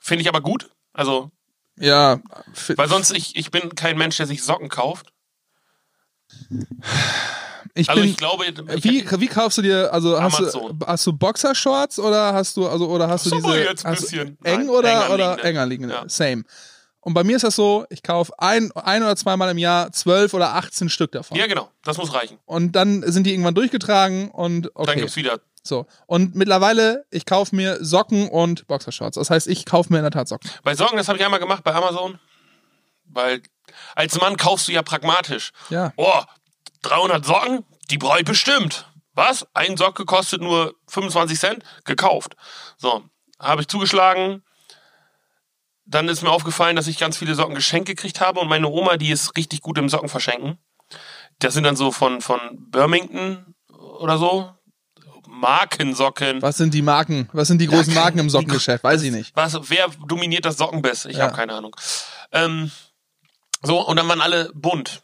Speaker 3: Finde ich aber gut. Also,
Speaker 2: Ja,
Speaker 3: weil sonst, ich, ich bin kein Mensch, der sich Socken kauft.
Speaker 2: ich
Speaker 3: Also
Speaker 2: bin.
Speaker 3: ich glaube, ich,
Speaker 2: wie, wie kaufst du dir, also hast du, hast du Boxershorts oder hast du, also, oder hast du diese
Speaker 3: jetzt ein
Speaker 2: hast du
Speaker 3: bisschen.
Speaker 2: eng
Speaker 3: Nein,
Speaker 2: oder,
Speaker 3: enger
Speaker 2: oder
Speaker 3: liegende.
Speaker 2: enger liegende?
Speaker 3: Ja.
Speaker 2: Same. Und bei mir ist das so, ich kaufe ein, ein oder zweimal im Jahr zwölf oder 18 Stück davon.
Speaker 3: ja, genau, das muss reichen.
Speaker 2: Und dann sind die irgendwann durchgetragen und
Speaker 3: Dann
Speaker 2: okay.
Speaker 3: gibt's wieder.
Speaker 2: So. Und mittlerweile, ich kaufe mir Socken und Boxershorts. Das heißt, ich kaufe mir in der Tat Socken.
Speaker 3: Bei Socken, das habe ich einmal gemacht bei Amazon. Weil als Mann kaufst du ja pragmatisch.
Speaker 2: Ja.
Speaker 3: Oh, 300 Socken, die brauche ich bestimmt. Was? Ein Socke kostet nur 25 Cent? Gekauft. So, habe ich zugeschlagen. Dann ist mir aufgefallen, dass ich ganz viele Socken geschenkt gekriegt habe und meine Oma, die ist richtig gut im Socken verschenken. Das sind dann so von, von Birmingham oder so. Markensocken.
Speaker 2: Was sind die Marken? Was sind die großen
Speaker 3: Ja,
Speaker 2: Marken im Sockengeschäft? Weiß ich nicht.
Speaker 3: Was, wer dominiert das Sockenbiss? Ich
Speaker 2: Ja.
Speaker 3: habe keine Ahnung. Ähm, so, und dann waren alle bunt.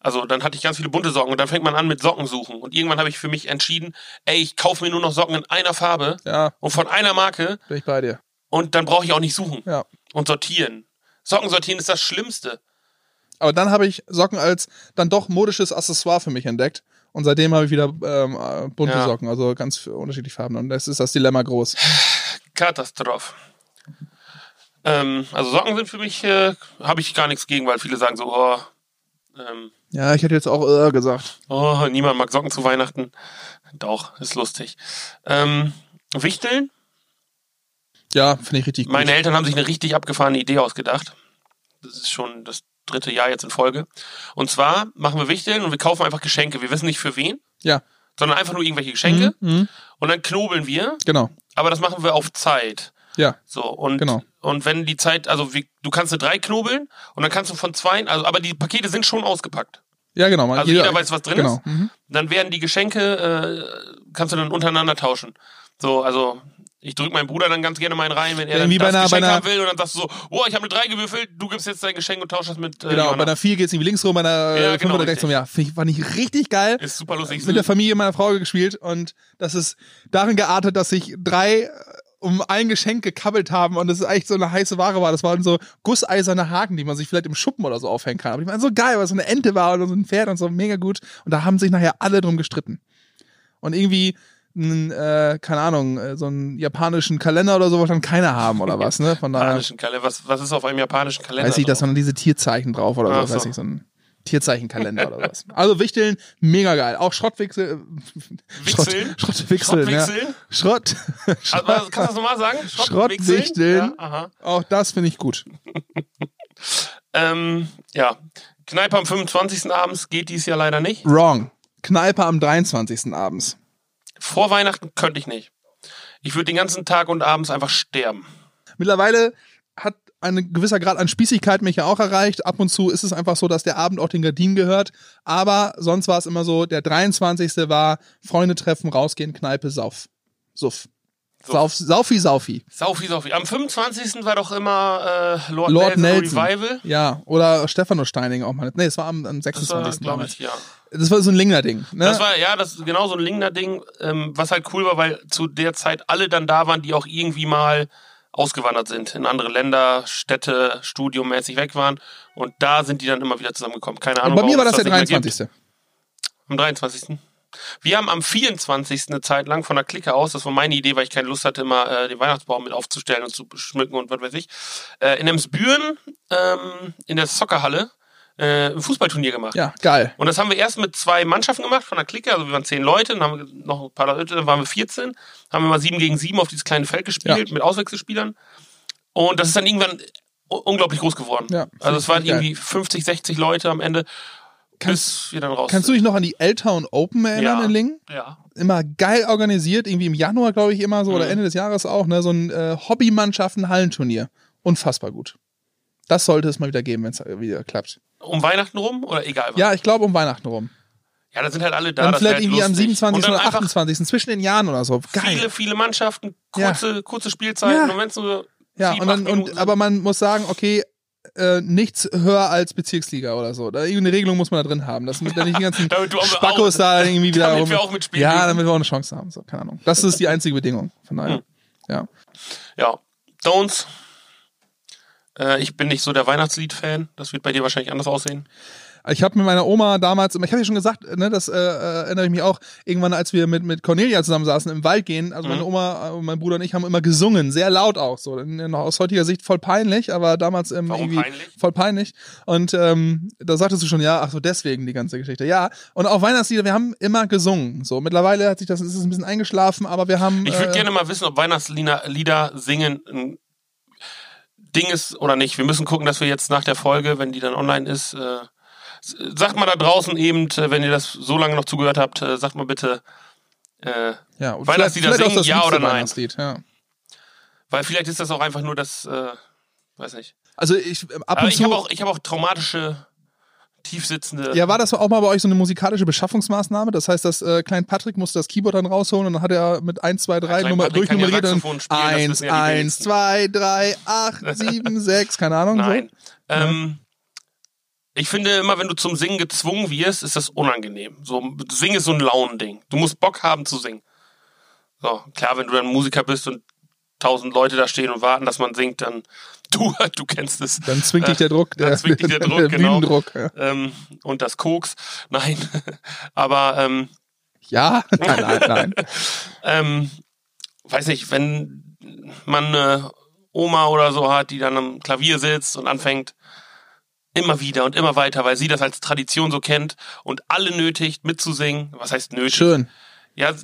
Speaker 3: Also dann hatte ich ganz viele bunte Socken und dann fängt man an mit Socken suchen. Und irgendwann habe ich für mich entschieden, ey, ich kaufe mir nur noch Socken in einer Farbe
Speaker 2: Ja,
Speaker 3: und von einer Marke
Speaker 2: bin ich bei dir.
Speaker 3: und dann brauche ich auch nicht suchen
Speaker 2: Ja.
Speaker 3: und sortieren. Socken sortieren ist das Schlimmste.
Speaker 2: Aber dann habe ich Socken als dann doch modisches Accessoire für mich entdeckt. Und seitdem habe ich wieder ähm, äh, bunte
Speaker 3: Ja.
Speaker 2: Socken, also ganz unterschiedliche Farben. Und das ist das Dilemma groß.
Speaker 3: Katastrophe. Ähm, also Socken sind für mich, äh, habe ich gar nichts gegen, weil viele sagen so, oh, ähm,
Speaker 2: Ja, ich hätte jetzt auch äh, gesagt.
Speaker 3: Oh, niemand mag Socken zu Weihnachten. Doch, ist lustig. Ähm, Wichteln?
Speaker 2: Ja, finde ich richtig gut.
Speaker 3: Meine Eltern haben sich eine richtig abgefahrene Idee ausgedacht. Das ist schon das dritte Jahr jetzt in Folge. Und zwar machen wir Wichteln und wir kaufen einfach Geschenke. Wir wissen nicht für wen,
Speaker 2: ja,
Speaker 3: sondern einfach nur irgendwelche Geschenke.
Speaker 2: mhm.
Speaker 3: Und dann knobeln wir,
Speaker 2: genau.
Speaker 3: aber das machen wir auf Zeit.
Speaker 2: Ja,
Speaker 3: So, und,
Speaker 2: Genau.
Speaker 3: und wenn die Zeit, also wie, du kannst eine drei knobeln und dann kannst du von zwei, also, aber die Pakete sind schon ausgepackt.
Speaker 2: ja, genau.
Speaker 3: Also jeder weiß, was drin
Speaker 2: genau.
Speaker 3: ist.
Speaker 2: Mhm.
Speaker 3: dann werden die Geschenke, äh, kannst du dann untereinander tauschen. So, also ich drück meinen Bruder dann ganz gerne mal einen rein, wenn er dann das
Speaker 2: bei einer-
Speaker 3: Geschenk
Speaker 2: bei
Speaker 3: haben will und dann sagst du so, wow, ich habe eine 3 gewürfelt, du gibst jetzt dein Geschenk und tauschst das mit äh,
Speaker 2: Genau, bei
Speaker 3: Johanna.
Speaker 2: einer 4 geht es irgendwie links rum, bei einer
Speaker 3: Ja,
Speaker 2: 5
Speaker 3: genau,
Speaker 2: oder rechts rum. Ja, ich, fand ich richtig geil.
Speaker 3: Ist super lustig.
Speaker 2: mit der Familie meiner Frau gespielt und das ist darin geartet, dass sich drei äh, um ein Geschenk gekabbelt haben und das ist echt so eine heiße Ware war. Das waren so gusseiserne Haken, die man sich vielleicht im Schuppen oder so aufhängen kann. Aber die waren so geil, weil es so eine Ente war oder so ein Pferd und so mega gut. Und da haben sich nachher alle drum gestritten. Und irgendwie einen, äh, keine Ahnung, äh, so einen japanischen Kalender oder so wollte dann keiner haben oder was, ne? Von daher
Speaker 3: japanischen Kalender. Was, was ist auf einem japanischen Kalender?
Speaker 2: weiß ich, da sind diese Tierzeichen drauf oder
Speaker 3: Ach
Speaker 2: so, weiß
Speaker 3: so.
Speaker 2: ich, so ein Tierzeichenkalender oder was. Also Wichteln, mega geil. Auch Schrottwichsel.
Speaker 3: Wichseln?
Speaker 2: Schrott, Schrottwichseln, ja.
Speaker 3: Schrottwichseln?
Speaker 2: Schrott.
Speaker 3: Also, kannst du das nochmal sagen?
Speaker 2: Schrottwichteln.
Speaker 3: Ja.
Speaker 2: Auch das finde ich gut. (laughs)
Speaker 3: Ähm, ja. Kneipe am 25. abends geht dies Jahr leider nicht.
Speaker 2: Wrong. Kneipe am 23. abends.
Speaker 3: Vor Weihnachten könnte ich nicht. Ich würde den ganzen Tag und abends einfach sterben.
Speaker 2: Mittlerweile hat ein gewisser Grad an Spießigkeit mich ja auch erreicht. Ab und zu ist es einfach so, dass der Abend auch den Gardinen gehört. Aber sonst war es immer so, der 23. war Freunde treffen, rausgehen, Kneipe, Sauf. Suff. Sauf, Saufi, Saufi.
Speaker 3: Saufi, Saufi. Am 25. war doch immer äh, Lord,
Speaker 2: Lord
Speaker 3: Nelson,
Speaker 2: Nelson.
Speaker 3: Revival.
Speaker 2: Ja, oder Stefano Steining auch mal. Nee, es war am, am
Speaker 3: Das
Speaker 2: 26.
Speaker 3: war, glaube ich, ja.
Speaker 2: Das war so ein Lingner-Ding. Ne?
Speaker 3: Das war, ja, das genau so ein Lingner Ding, ähm, was halt cool war, weil zu der Zeit alle dann da waren, die auch irgendwie mal ausgewandert sind, in andere Länder, Städte, studiummäßig weg waren. Und da sind die dann immer wieder zusammengekommen. Keine
Speaker 2: Und
Speaker 3: Ahnung.
Speaker 2: bei mir war das
Speaker 3: es
Speaker 2: der
Speaker 3: nicht mehr gibt.
Speaker 2: 23.
Speaker 3: Am 23. Wir haben am 24. eine Zeit lang von der Clique aus, das war meine Idee, weil ich keine Lust hatte, immer äh, den Weihnachtsbaum mit aufzustellen und zu schmücken und was weiß ich, äh, in Emsbüren ähm, in der Soccerhalle äh, ein Fußballturnier gemacht.
Speaker 2: Ja, geil.
Speaker 3: Und das haben wir erst mit zwei Mannschaften gemacht von der Clique, also wir waren zehn Leute, dann haben wir noch ein paar Leute, dann waren wir 14, haben wir mal sieben gegen sieben auf dieses kleine Feld gespielt
Speaker 2: Ja.
Speaker 3: mit Auswechselspielern. Und das ist dann irgendwann unglaublich groß geworden.
Speaker 2: Ja,
Speaker 3: also es waren irgendwie 50, 60 Leute am Ende, raus
Speaker 2: Kannst du dich noch an die L-Town Open erinnern
Speaker 3: Ja.
Speaker 2: in Lingen?
Speaker 3: Ja.
Speaker 2: Immer geil organisiert, irgendwie im Januar, glaube ich, immer so, oder
Speaker 3: Mhm.
Speaker 2: Ende des Jahres auch, ne? So ein äh, Hobbymannschaften-Hallenturnier. Unfassbar gut. Das sollte es mal wieder geben, wenn es wieder klappt.
Speaker 3: Um Weihnachten rum oder egal was?
Speaker 2: Ja, ich glaube um Weihnachten rum.
Speaker 3: Ja, da sind halt alle da.
Speaker 2: Dann vielleicht
Speaker 3: halt
Speaker 2: irgendwie am
Speaker 3: lustig.
Speaker 2: 27.
Speaker 3: Und dann
Speaker 2: oder
Speaker 3: einfach
Speaker 2: 28. zwischen den Jahren oder so. Geil.
Speaker 3: Viele, viele Mannschaften,
Speaker 2: Ja.
Speaker 3: kurze, kurze Spielzeiten.
Speaker 2: Ja.
Speaker 3: Und wenn es nur
Speaker 2: ja,
Speaker 3: sieben,
Speaker 2: und dann, und, aber man muss sagen, okay, äh, nichts höher als Bezirksliga oder so. Da, irgendeine Regelung muss man da drin haben. Das mit nicht die ganzen (laughs)
Speaker 3: auch-
Speaker 2: Spackos da irgendwie wieder
Speaker 3: damit wir auch mitspielen
Speaker 2: Ja, damit wir auch eine Chance haben. So, keine Ahnung. Das ist die einzige Bedingung. Von daher.
Speaker 3: Hm.
Speaker 2: Ja.
Speaker 3: Ja, Don'ts. Äh, ich bin nicht so der Weihnachtslied-Fan. Das wird bei dir wahrscheinlich anders aussehen.
Speaker 2: Ich habe mit meiner Oma damals, ich habe ja schon gesagt, ne, das äh, äh, erinnere ich mich auch, irgendwann, als wir mit, mit Cornelia zusammen saßen im Wald gehen, also meine
Speaker 3: Mhm.
Speaker 2: Oma, äh, mein Bruder und ich haben immer gesungen, sehr laut auch so. In, aus heutiger Sicht voll peinlich, aber damals ähm,
Speaker 3: Warum
Speaker 2: irgendwie
Speaker 3: peinlich?
Speaker 2: voll peinlich. Und ähm, da sagtest du schon, ja, ach so, deswegen die ganze Geschichte. Ja, und auch Weihnachtslieder, wir haben immer gesungen. So, mittlerweile hat sich das, ist es ein bisschen eingeschlafen, aber wir haben.
Speaker 3: Ich würde
Speaker 2: äh,
Speaker 3: gerne mal wissen, ob Weihnachtslieder Lieder singen ein Ding ist oder nicht. Wir müssen gucken, dass wir jetzt nach der Folge, wenn die dann online ist, äh, sagt mal da draußen eben, äh, wenn ihr das so lange noch zugehört habt, äh, sagt mal bitte, äh,
Speaker 2: Ja, und
Speaker 3: Weihnachtslieder
Speaker 2: vielleicht- vielleicht
Speaker 3: singen, ja oder nein?
Speaker 2: Ja.
Speaker 3: weil vielleicht ist das auch einfach nur das, äh, weiß nicht.
Speaker 2: Also ich ab
Speaker 3: Aber ich habe auch, ich habe auch traumatische, tiefsitzende.
Speaker 2: ja, war das auch mal bei euch so eine musikalische Beschaffungsmaßnahme? Das heißt, dass äh, Klein Patrick musste das Keyboard dann rausholen und dann hat er mit 1, 2, 3
Speaker 3: Klein
Speaker 2: Nummer
Speaker 3: ja
Speaker 2: durchnummeriert und
Speaker 3: das
Speaker 2: 1,
Speaker 3: wissen ja die
Speaker 2: 1,
Speaker 3: wenigsten.
Speaker 2: 2, 3, 8, 7, 6, keine Ahnung.
Speaker 3: Nein.
Speaker 2: So.
Speaker 3: Ähm, ich finde immer, wenn du zum Singen gezwungen wirst, ist das unangenehm. So, Singen ist so ein Launending. Du musst Bock haben zu singen. So, klar, wenn du dann Musiker bist und tausend Leute da stehen und warten, dass man singt, dann (laughs) du, du kennst es.
Speaker 2: Dann zwingt dich der Druck,
Speaker 3: Dann
Speaker 2: der,
Speaker 3: zwingt dich der (laughs) Druck,
Speaker 2: der
Speaker 3: genau.
Speaker 2: Bühnendruck. Ja,
Speaker 3: Ähm, und das Koks. (laughs) Nein. Aber ähm,
Speaker 2: ja? nein, nein, nein.
Speaker 3: ähm, weiß nicht, wenn man eine Oma oder so hat, die dann am Klavier sitzt und anfängt immer wieder und immer weiter, weil sie das als Tradition so kennt und alle nötigt mitzusingen. Was heißt nötig?
Speaker 2: Schön.
Speaker 3: Ja,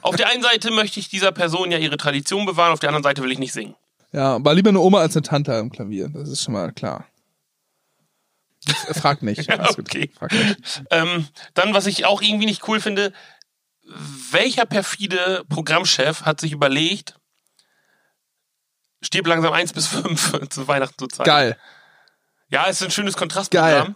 Speaker 3: auf der einen Seite möchte ich dieser Person ja ihre Tradition bewahren, auf der anderen Seite will ich nicht singen.
Speaker 2: Ja, war lieber eine Oma als eine Tante am Klavier. Das ist schon mal klar. Frag nicht. (laughs)
Speaker 3: Ja, okay.
Speaker 2: Frag nicht.
Speaker 3: Ähm, dann, was ich auch irgendwie nicht cool finde, welcher perfide Programmchef hat sich überlegt, stirb langsam 1 bis 5 (laughs) zu Weihnachten zu zeigen?
Speaker 2: Geil.
Speaker 3: Ja, es ist ein schönes Kontrastprogramm.
Speaker 2: Geil.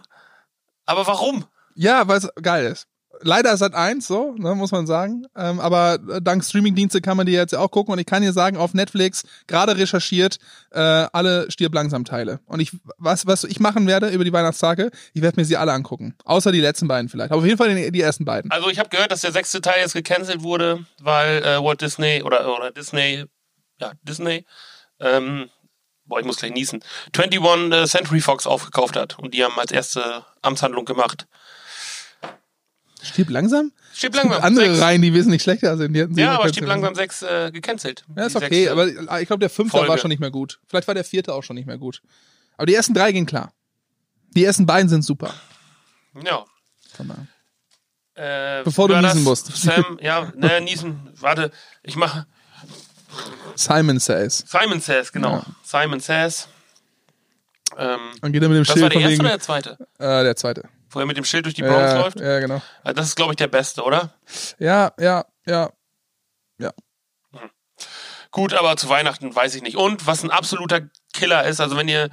Speaker 3: Aber warum?
Speaker 2: Ja, weil es geil ist. Leider Sat 1 so, ne, muss man sagen. Ähm, aber äh, dank Streamingdienste kann man die jetzt auch gucken. Und ich kann dir sagen, auf Netflix, gerade recherchiert, äh, alle Stirb langsam Teile. Und ich, was, was ich machen werde über die Weihnachtstage, ich werde mir sie alle angucken. Außer die letzten beiden vielleicht. Aber auf jeden Fall die, die ersten beiden.
Speaker 3: Also ich habe gehört, dass der sechste Teil jetzt gecancelt wurde, weil äh, Walt Disney oder, oder Disney, ja, Disney, ähm, boah, ich muss gleich niesen, 21 äh, Century Fox aufgekauft hat. Und die haben als erste Amtshandlung gemacht.
Speaker 2: Stirb langsam?
Speaker 3: Stirb langsam.
Speaker 2: Andere
Speaker 3: sechs.
Speaker 2: Reihen, die wesentlich schlechter sind. Die
Speaker 3: Ja, aber Stirb langsam 6 äh, gecancelt.
Speaker 2: Ja, ist okay, aber ich glaube, der fünfte
Speaker 3: Folge.
Speaker 2: war schon nicht mehr gut. Vielleicht war der vierte auch schon nicht mehr gut. Aber die ersten drei gehen klar. Die ersten beiden sind super.
Speaker 3: Ja. Äh,
Speaker 2: Bevor du niesen musst.
Speaker 3: Sam, (laughs) ja, ne, niesen. Warte, ich mache
Speaker 2: Simon Says.
Speaker 3: Simon Says, genau.
Speaker 2: Ja.
Speaker 3: Simon Says. Ähm,
Speaker 2: Dann geht er mit dem
Speaker 3: das war
Speaker 2: Schild
Speaker 3: der
Speaker 2: von
Speaker 3: erste
Speaker 2: wegen.
Speaker 3: oder der zweite?
Speaker 2: Äh, der zweite.
Speaker 3: Wo er mit dem Schild durch die Bronx
Speaker 2: ja,
Speaker 3: läuft?
Speaker 2: ja, genau.
Speaker 3: Ah, Das ist, glaube ich, der beste, oder?
Speaker 2: Ja, ja, ja.
Speaker 3: Gut, aber zu Weihnachten weiß ich nicht. Und was ein absoluter Killer ist, also wenn ihr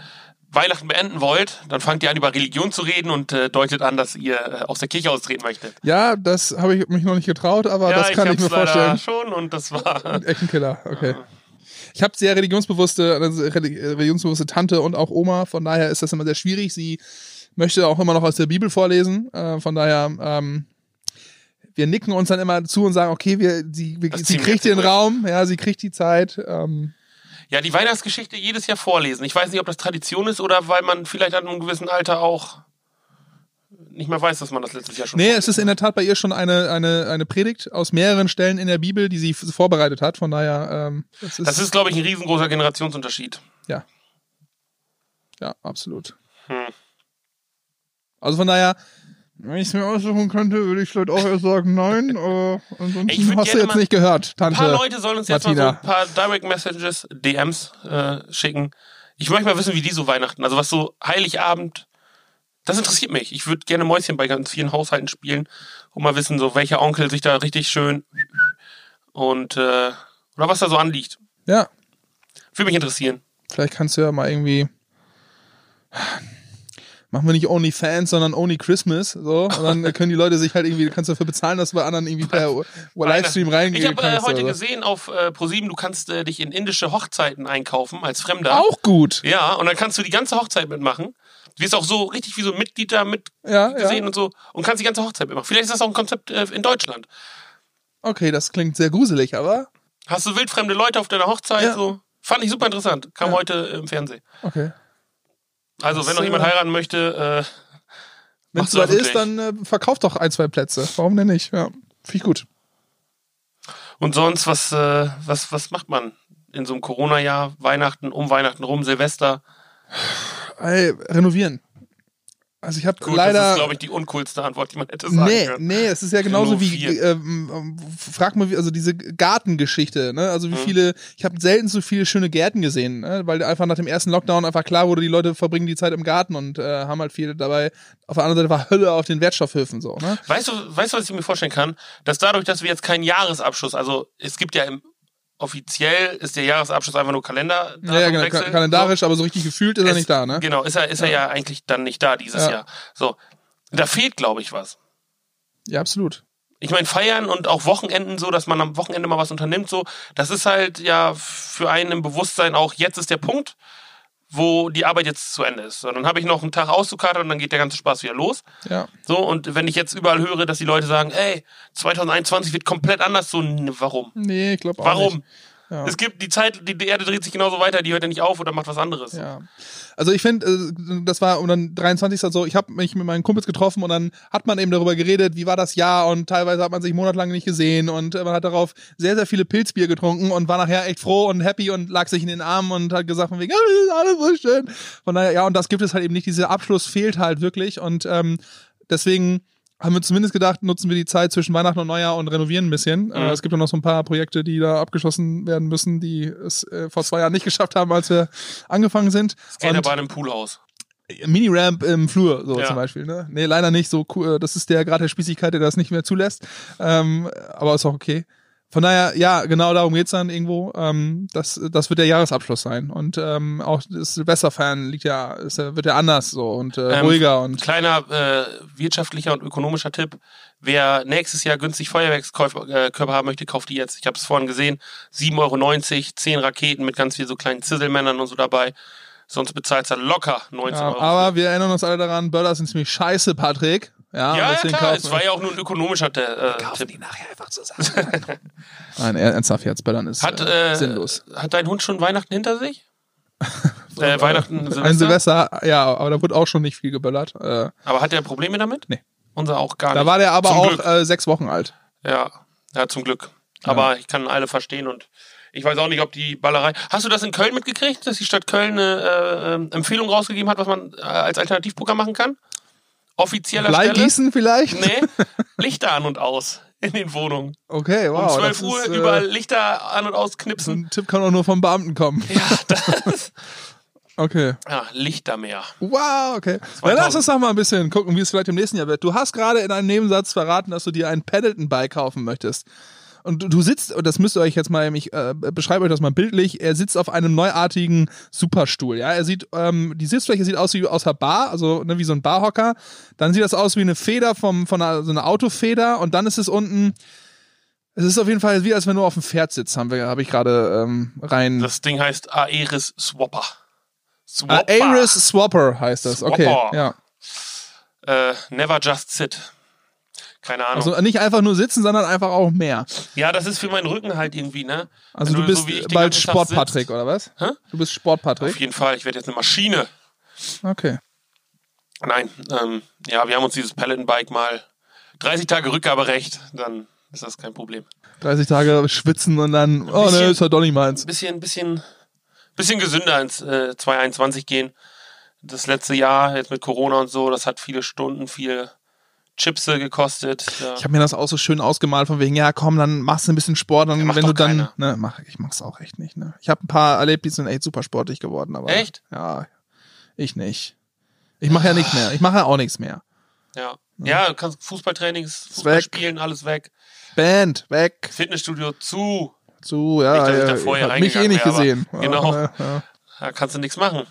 Speaker 3: Weihnachten beenden wollt, dann fangt ihr an, über Religion zu reden und äh, deutet an, dass ihr äh, aus der Kirche austreten möchtet.
Speaker 2: Ja, das habe ich mich noch nicht getraut, aber das kann ich,
Speaker 3: hab's
Speaker 2: mir vorstellen.
Speaker 3: leider schon und das war.
Speaker 2: Echt (laughs) ein Killer, okay. Ich habe sehr religionsbewusste, also reli- religionsbewusste Tante und auch Oma, von daher ist das immer sehr schwierig. Sie möchte auch immer noch aus der Bibel vorlesen, äh, von daher, ähm, wir nicken uns dann immer zu und sagen, okay, wir, sie, wir, sie kriegt den. Raum, ja, sie kriegt die Zeit. Ähm,
Speaker 3: Ja, die Weihnachtsgeschichte jedes Jahr vorlesen. Ich weiß nicht, ob das Tradition ist oder weil man vielleicht an einem gewissen Alter auch nicht mehr weiß, dass man das letztes Jahr schon
Speaker 2: nee, es ist in der Tat bei ihr schon eine, eine, eine Predigt aus mehreren Stellen in der Bibel, die sie vorbereitet hat, von daher, ähm, das ist,
Speaker 3: Das ist, glaube ich, ein riesengroßer Generationsunterschied.
Speaker 2: ja. Ja, absolut.
Speaker 3: Hm.
Speaker 2: Also von daher, wenn ich es mir aussuchen könnte, würde ich vielleicht auch eher sagen, nein. (laughs) Äh, ansonsten
Speaker 3: Ich
Speaker 2: hast du jetzt nicht gehört,
Speaker 3: Ein
Speaker 2: Tante.
Speaker 3: paar Leute sollen uns jetzt mal so
Speaker 2: Martina.
Speaker 3: ein paar Direct Messages, DMs äh, schicken. Ich möchte mal wissen, wie die so Weihnachten, also was so Heiligabend, das interessiert mich. Ich würde gerne Mäuschen bei ganz vielen Haushalten spielen und mal wissen, so welcher Onkel sich da richtig schön und äh, oder was da so anliegt.
Speaker 2: Ja,
Speaker 3: Würde mich interessieren.
Speaker 2: vielleicht kannst du ja mal irgendwie. Machen wir nicht OnlyFans, sondern Only Christmas. So. Und dann (laughs) können die Leute sich halt irgendwie, du kannst dafür bezahlen, dass du bei anderen irgendwie per Livestream reingehen
Speaker 3: Ich habe äh, heute gesehen auf äh, ProSieben, du kannst äh, dich in indische Hochzeiten einkaufen als Fremder.
Speaker 2: Auch gut.
Speaker 3: Ja, und dann kannst du die ganze Hochzeit mitmachen. Du wirst auch so richtig wie so ein Mitglied da mit
Speaker 2: Ja,
Speaker 3: gesehen
Speaker 2: ja.
Speaker 3: und so und kannst die ganze Hochzeit mitmachen. Vielleicht ist das auch ein Konzept äh, in Deutschland.
Speaker 2: Okay, das klingt sehr gruselig, aber
Speaker 3: Hast du wildfremde Leute auf deiner Hochzeit?
Speaker 2: Ja.
Speaker 3: So? Fand ich super interessant. Kam heute im Fernsehen.
Speaker 2: okay.
Speaker 3: Also,
Speaker 2: Das,
Speaker 3: wenn noch jemand
Speaker 2: äh,
Speaker 3: heiraten möchte, äh,
Speaker 2: Wenn es soweit ist, dann äh, verkauft doch ein, zwei Plätze. Warum denn nicht? Ja, finde ich gut.
Speaker 3: und sonst, was, äh, was, was macht man in so einem Corona-Jahr? Weihnachten, um Weihnachten rum, Silvester.
Speaker 2: Ey, renovieren. Also ich habe leider.
Speaker 3: das ist, glaube ich, die uncoolste Antwort, die man hätte sagen
Speaker 2: Nee,
Speaker 3: können.
Speaker 2: nee, es ist ja genauso wie,
Speaker 3: vier.
Speaker 2: ähm, frag mal, wie, also diese Gartengeschichte, ne? Also wie
Speaker 3: Mhm.
Speaker 2: viele, ich habe selten so viele schöne Gärten gesehen, ne? weil einfach nach dem ersten Lockdown einfach klar wurde, die Leute verbringen die Zeit im Garten und äh, haben halt viel dabei. Auf der anderen Seite war Hölle auf den Wertstoffhöfen so, ne?
Speaker 3: Weißt du, weißt du, was ich mir vorstellen kann? Dass dadurch, dass wir jetzt keinen Jahresabschluss, also es gibt ja im offiziell ist der Jahresabschluss einfach nur Kalender.
Speaker 2: Ja, ja, genau, ka- kalendarisch, aber so richtig gefühlt ist er
Speaker 3: Es-
Speaker 2: nicht da, ne?
Speaker 3: Genau, ist er, ist er ja. eigentlich dann nicht da dieses
Speaker 2: Ja.
Speaker 3: Jahr. So. Da fehlt, glaube ich, was.
Speaker 2: Ja, absolut.
Speaker 3: Ich meine, feiern und auch Wochenenden so, dass man am Wochenende mal was unternimmt, so, das ist halt ja für einen im Bewusstsein auch, jetzt ist der Punkt, wo die Arbeit jetzt zu Ende ist. So, dann habe ich noch einen Tag auszukatern und dann geht der ganze Spaß wieder los.
Speaker 2: Ja.
Speaker 3: So, und wenn ich jetzt überall höre, dass die Leute sagen, ey, 2021 wird komplett anders, so, warum?
Speaker 2: Nee, ich glaube auch
Speaker 3: Warum?
Speaker 2: nicht. Ja.
Speaker 3: Es gibt die Zeit, die, die Erde dreht sich genauso weiter, die hört ja nicht auf oder macht was anderes.
Speaker 2: Ja. Also ich finde, äh, das war um dann 23. so, ich habe mich mit meinen Kumpels getroffen und dann hat man eben darüber geredet, wie war das Jahr und teilweise hat man sich monatelang nicht gesehen und äh, man hat darauf sehr, sehr viele Pilzbier getrunken und war nachher echt froh und happy und lag sich in den Armen und hat gesagt von wegen, ah, alles so schön. Von daher, ja, und das gibt es halt eben nicht, dieser Abschluss fehlt halt wirklich und ähm, deswegen haben wir zumindest gedacht, nutzen wir die Zeit zwischen Weihnachten und Neujahr und renovieren ein bisschen. Äh, es gibt ja noch so ein paar Projekte, die da abgeschlossen werden müssen, die es äh, vor zwei Jahren nicht (laughs) geschafft haben, als wir angefangen sind. Und-
Speaker 3: Skaterbahn im Poolhaus.
Speaker 2: Mini-Ramp im Flur, so
Speaker 3: Ja.
Speaker 2: zum Beispiel. Ne? Nee, leider nicht so cool. Das ist der Grad der Spießigkeit, der das nicht mehr zulässt. Ähm, aber ist auch okay. Von daher, ja, genau darum geht's dann irgendwo. Ähm, das, das wird der Jahresabschluss sein. Und ähm, auch das Silvesterfeiern liegt ja, ist, wird ja anders so und äh,
Speaker 3: Ähm,
Speaker 2: ruhiger und
Speaker 3: Kleiner äh, wirtschaftlicher und ökonomischer Tipp. Wer nächstes Jahr günstig Feuerwerkskörper äh, haben möchte, kauft die jetzt. Ich habe es vorhin gesehen. 7,90 Euro, 10 Raketen mit ganz viel so kleinen Zisselmännern und so dabei. Sonst bezahlt er locker 19
Speaker 2: ja,
Speaker 3: Euro.
Speaker 2: aber wir erinnern uns alle daran, Böller sind ziemlich scheiße, Patrick. Ja,
Speaker 3: ja, ja klar,
Speaker 2: kaufen
Speaker 3: es war ja auch nur ein ökonomischer äh,
Speaker 2: kaufen
Speaker 3: Tipp.
Speaker 2: die nachher einfach zusammen. (laughs) Nein, ernsthaft jetzt, Böllern ist
Speaker 3: Hat,
Speaker 2: äh,
Speaker 3: äh,
Speaker 2: sinnlos.
Speaker 3: hat dein Hund schon Weihnachten hinter sich? (laughs) äh, Weihnachten, Silvester?
Speaker 2: Ein Silvester, ja, aber da wurde auch schon nicht viel geböllert. Äh,
Speaker 3: Aber hat er Probleme damit?
Speaker 2: Nee.
Speaker 3: Unser auch gar
Speaker 2: Da
Speaker 3: nicht.
Speaker 2: war der aber
Speaker 3: Zum
Speaker 2: auch äh, sechs Wochen alt.
Speaker 3: Ja, ja, zum Glück. Aber ich kann alle verstehen und ich weiß auch nicht, ob die Ballerei. Hast du das in Köln mitgekriegt, dass die Stadt Köln eine äh, ähm, Empfehlung rausgegeben hat, was man äh, als Alternativprogramm machen kann? Offizieller Stelle?
Speaker 2: Bleigießen vielleicht?
Speaker 3: Nee, (laughs) Lichter an und aus in den Wohnungen.
Speaker 2: Okay, wow.
Speaker 3: um 12
Speaker 2: das
Speaker 3: Uhr
Speaker 2: ist, äh,
Speaker 3: überall Lichter an und aus knipsen.
Speaker 2: ein Tipp kann auch nur vom Beamten kommen.
Speaker 3: Ja, das, (laughs)
Speaker 2: Okay.
Speaker 3: ja, Lichtermeer.
Speaker 2: Wow, okay. Dann lass uns doch mal ein bisschen gucken, wie es vielleicht im nächsten Jahr wird. Du hast gerade in einem Nebensatz verraten, dass du dir ein Paddleton-Bike kaufen möchtest. Und du- du sitzt, und das müsst ihr euch jetzt mal, ich äh, beschreibe euch das mal bildlich, er sitzt auf einem neuartigen Superstuhl. Ja, er sieht, ähm, die Sitzfläche sieht aus wie aus der Bar, also ne, wie so ein Barhocker. Dann sieht das aus wie eine Feder vom, von einer, so einer Autofeder und dann ist es unten, es ist auf jeden Fall wie, als wenn du auf dem Pferd sitzt, habe ich gerade ähm, rein.
Speaker 3: Das Ding heißt Aeris Swapper. Swapper.
Speaker 2: Aris Swapper heißt das. Okay,
Speaker 3: Swapper.
Speaker 2: ja.
Speaker 3: Äh, never just sit. Keine Ahnung.
Speaker 2: Also nicht einfach nur sitzen, sondern einfach auch mehr.
Speaker 3: ja, das ist für meinen Rücken halt irgendwie, ne?
Speaker 2: Also
Speaker 3: Wenn
Speaker 2: du bist
Speaker 3: so wie ich den
Speaker 2: bald Sport-Patrick, oder was?
Speaker 3: Hä?
Speaker 2: Du bist
Speaker 3: Auf
Speaker 2: Sport-Patrick?
Speaker 3: jeden Fall, ich werde jetzt eine Maschine.
Speaker 2: Okay.
Speaker 3: Nein, ähm, ja, wir haben uns dieses Peloton-Bike mal 30 Tage Rückgaberecht, dann ist das kein Problem.
Speaker 2: 30 Tage schwitzen und dann, oh ne,
Speaker 3: bisschen-
Speaker 2: ist ja doch nicht meins.
Speaker 3: Bisschen, bisschen, bisschen gesünder ins äh, 2021 gehen. Das letzte Jahr, jetzt mit Corona und so, das hat viele Stunden, viel Chipse gekostet. Ja.
Speaker 2: Ich habe mir das auch so schön ausgemalt, von wegen, ja komm, dann machst du ein bisschen Sport, dann,
Speaker 3: Ja,
Speaker 2: wenn du dann, ne, mach, ich mach's auch echt nicht, ne. Ich habe ein paar erlebt, die sind echt super sportlich geworden, aber.
Speaker 3: Echt?
Speaker 2: Ja, ich nicht. Ich mache ja nichts mehr. Ich mache ja auch nichts mehr.
Speaker 3: ja. ja, du kannst Fußballtrainings,
Speaker 2: weg.
Speaker 3: Fußball spielen, alles weg.
Speaker 2: Band, weg,
Speaker 3: Fitnessstudio zu,
Speaker 2: zu, ja,
Speaker 3: ich
Speaker 2: ja,
Speaker 3: da vorher
Speaker 2: hab mich eh nicht gesehen.
Speaker 3: genau.
Speaker 2: Ja, ja.
Speaker 3: da kannst du nichts machen.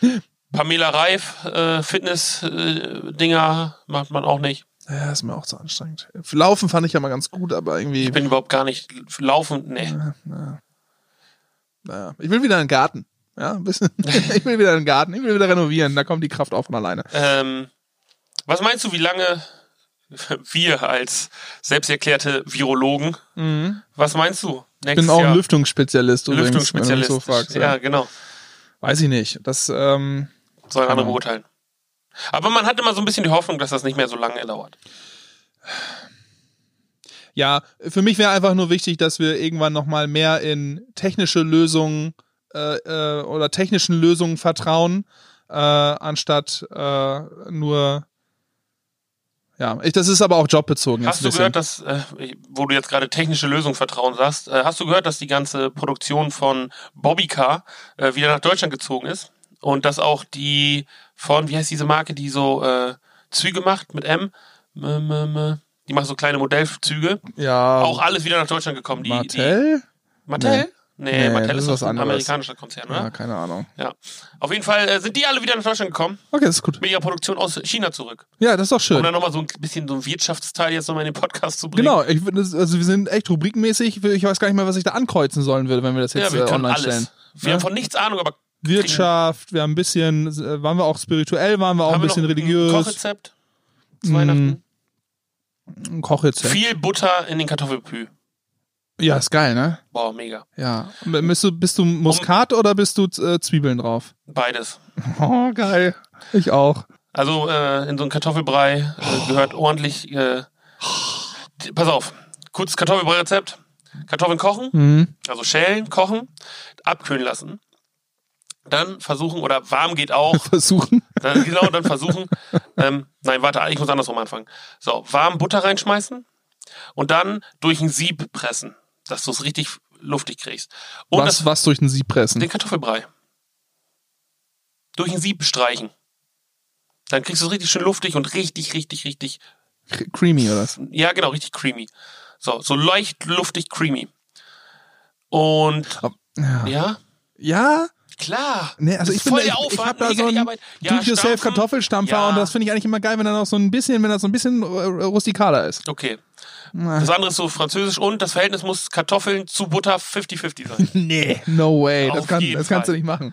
Speaker 3: (laughs) Pamela Reif, äh, Fitness-Dinger macht man auch nicht.
Speaker 2: Ja, ist mir auch zu anstrengend. Laufen fand ich ja mal ganz gut, aber irgendwie.
Speaker 3: Ich bin überhaupt gar nicht laufend, nee.
Speaker 2: Naja, ich will wieder in den Garten. Ja, ein bisschen. (laughs) (laughs) ich will wieder in den Garten. Ich will wieder renovieren. Da kommt die Kraft auch von alleine.
Speaker 3: Ähm, was meinst du, wie lange (laughs) wir als selbsterklärte Virologen, was meinst du?
Speaker 2: Ich bin auch
Speaker 3: Jahr?
Speaker 2: ein Lüftungsspezialist übrigens,
Speaker 3: Lüftungsspezialist.
Speaker 2: so fragst.
Speaker 3: ja,
Speaker 2: Ja.
Speaker 3: genau.
Speaker 2: Weiß ich nicht. Das, ähm,
Speaker 3: Sollen andere beurteilen. Aber man hat immer so ein bisschen die Hoffnung, dass das nicht mehr so lange dauert.
Speaker 2: ja, für mich wäre einfach nur wichtig, dass wir irgendwann nochmal mehr in technische Lösungen äh, äh, oder technischen Lösungen vertrauen. äh, anstatt äh, nur ja, ich, das ist aber auch jobbezogen.
Speaker 3: Hast du gehört, dass, äh, wo du jetzt gerade technische Lösung vertrauen sagst, äh, hast du gehört, dass die ganze Produktion von Bobbycar äh, wieder nach Deutschland gezogen ist? Und dass auch die von, wie heißt diese Marke, die so äh, Züge macht mit M? Die macht so kleine Modellzüge.
Speaker 2: Ja.
Speaker 3: Auch alles wieder nach Deutschland gekommen. Die,
Speaker 2: Mattel?
Speaker 3: Die, Mattel? Nee,
Speaker 2: Nee,
Speaker 3: Mattel
Speaker 2: das
Speaker 3: ist
Speaker 2: was
Speaker 3: ein
Speaker 2: anderes.
Speaker 3: amerikanischer Konzern, oder?
Speaker 2: Ja, keine Ahnung.
Speaker 3: Ja. Auf jeden Fall äh, sind die alle wieder nach Deutschland gekommen,
Speaker 2: Okay, das ist gut.
Speaker 3: mit ihrer Produktion aus China zurück.
Speaker 2: Ja, das ist doch
Speaker 3: Um
Speaker 2: schön.
Speaker 3: dann nochmal so ein bisschen so ein Wirtschaftsteil jetzt nochmal in den Podcast zu bringen.
Speaker 2: Genau, ich, das- also wir sind echt rubrikenmäßig. Ich weiß gar nicht mehr, was ich da ankreuzen sollen würde, wenn wir das
Speaker 3: Ja,
Speaker 2: jetzt
Speaker 3: wir
Speaker 2: äh, online
Speaker 3: alles.
Speaker 2: stellen.
Speaker 3: Wir
Speaker 2: Ja.
Speaker 3: haben von nichts Ahnung, aber
Speaker 2: Wirtschaft, wir haben ein bisschen, äh, waren wir auch spirituell, waren wir auch
Speaker 3: haben
Speaker 2: ein bisschen religiös.
Speaker 3: Ein Kochrezept zu
Speaker 2: Mm,
Speaker 3: Weihnachten.
Speaker 2: Ein Kochrezept.
Speaker 3: Viel Butter in den Kartoffelpü.
Speaker 2: Ja, ist geil, ne?
Speaker 3: Boah, mega.
Speaker 2: Ja. Bist du, bist du Muskat oder bist du äh, Zwiebeln drauf?
Speaker 3: Beides. (laughs)
Speaker 2: Oh, geil. Ich auch.
Speaker 3: Also äh, in so einen Kartoffelbrei äh, gehört ordentlich. Äh, pass auf, kurzes Kartoffelbrei-Rezept. Kartoffeln kochen,
Speaker 2: Mhm.
Speaker 3: also schälen, kochen, abkühlen lassen. Dann versuchen, oder warm geht auch, (laughs)
Speaker 2: Versuchen.
Speaker 3: dann, genau, dann versuchen. Ähm, nein, warte, ich muss andersrum anfangen. So, warm Butter reinschmeißen und dann durch ein Sieb pressen, dass du es richtig luftig kriegst. Und
Speaker 2: Was,
Speaker 3: das,
Speaker 2: was durch den Sieb pressen.
Speaker 3: den Kartoffelbrei. Durch ein Sieb streichen. Dann kriegst du es richtig schön luftig und richtig, richtig, richtig,
Speaker 2: Creamy oder was?
Speaker 3: ja genau, richtig creamy. So, so leicht luftig creamy. Und
Speaker 2: Ja.
Speaker 3: ja,
Speaker 2: Ja?
Speaker 3: Klar.
Speaker 2: Nee, also
Speaker 3: Das
Speaker 2: ich bin
Speaker 3: voll
Speaker 2: ich, ich habe da so einen
Speaker 3: Arbeit. Ja,
Speaker 2: Do-it-yourself
Speaker 3: stampfen.
Speaker 2: Kartoffelstampfer
Speaker 3: Ja.
Speaker 2: und das finde ich eigentlich immer geil, wenn er noch so ein bisschen, wenn er so ein bisschen äh, rustikaler ist.
Speaker 3: Okay. Das andere ist so französisch und das Verhältnis muss Kartoffeln zu Butter 50-50 sein. (laughs)
Speaker 2: Nee, no way. Das, kann, das kannst du nicht machen.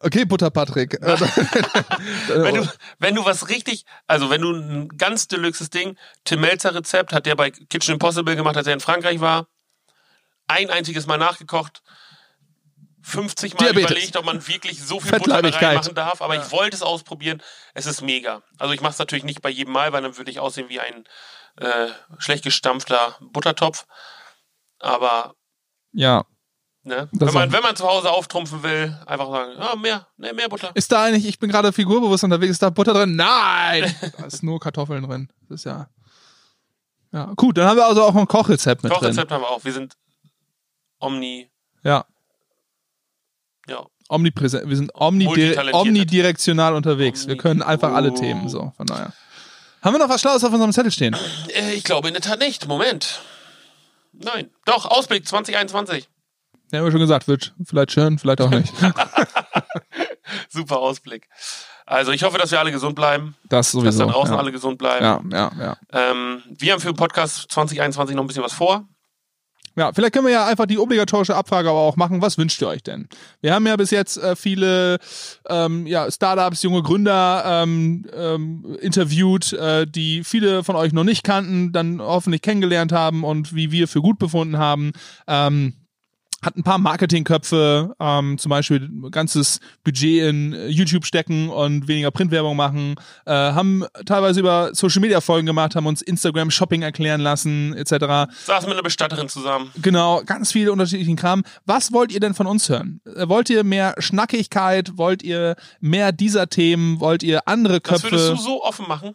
Speaker 2: Okay, Butter Patrick. Äh, (laughs)
Speaker 3: wenn, du, wenn du was richtig, also wenn du ein ganz deluxes Ding, Tim Melzer Rezept hat der bei Kitchen Impossible gemacht, als er in Frankreich war. Ein einziges Mal nachgekocht. 50 Mal
Speaker 2: Diabetes.
Speaker 3: überlegt, ob man wirklich so viel Butter da reinmachen darf, aber ich wollte es ausprobieren. Es ist mega. Also ich mache es natürlich nicht bei jedem Mal, weil dann würde ich aussehen wie ein äh, schlecht gestampfter Buttertopf. Aber
Speaker 2: ja.
Speaker 3: ne, wenn, man, wenn man zu Hause auftrumpfen will, einfach sagen, ah, mehr, nee, mehr Butter.
Speaker 2: Ist da eigentlich, ich bin gerade figurbewusst unterwegs, ist da Butter drin? Nein! (laughs) Da ist nur Kartoffeln drin. Das ist ja. Ja, gut, dann haben wir also auch ein Kochrezept mit drin.
Speaker 3: Kochrezept haben wir auch. Wir sind omni,
Speaker 2: Ja.
Speaker 3: Ja,
Speaker 2: Omnipräsent. Wir sind omnidire omnidirektional unterwegs. Wir
Speaker 3: Omni-
Speaker 2: können einfach alle
Speaker 3: Oh.
Speaker 2: Themen. So, von daher. Haben wir noch was Schlaues auf unserem Zettel stehen?
Speaker 3: Äh, Ich glaube in der Tat nicht. Moment. Nein. Doch, Ausblick 2021.
Speaker 2: Ja, haben wir schon gesagt, wird vielleicht schön, vielleicht auch nicht. (laughs) (laughs)
Speaker 3: Super Ausblick. Also ich hoffe, dass wir alle gesund bleiben,
Speaker 2: Das
Speaker 3: dass
Speaker 2: sowieso.
Speaker 3: da draußen
Speaker 2: ja.
Speaker 3: alle gesund bleiben.
Speaker 2: ja, ja, ja.
Speaker 3: Ähm, wir haben für den Podcast 2021 noch ein bisschen was vor.
Speaker 2: Ja, vielleicht können wir ja einfach die obligatorische Abfrage aber auch machen. Was wünscht ihr euch denn? Wir haben ja bis jetzt äh, viele ähm, ja, Startups, junge Gründer ähm, ähm, interviewt, äh, die viele von euch noch nicht kannten, dann hoffentlich kennengelernt haben und wie wir für gut befunden haben. Ähm, hat ein paar Marketingköpfe, ähm, zum Beispiel ganzes Budget in äh, YouTube stecken und weniger Printwerbung machen, äh, haben teilweise über Social Media Folgen gemacht, haben uns Instagram Shopping erklären lassen, etc.
Speaker 3: Saßen mit einer Bestatterin zusammen.
Speaker 2: Genau, ganz viele unterschiedlichen Kram. Was wollt ihr denn von uns hören? Äh, Wollt ihr mehr Schnackigkeit? Wollt ihr mehr dieser Themen? Wollt ihr andere
Speaker 3: Das würdest du
Speaker 2: Köpfe?
Speaker 3: so offen machen,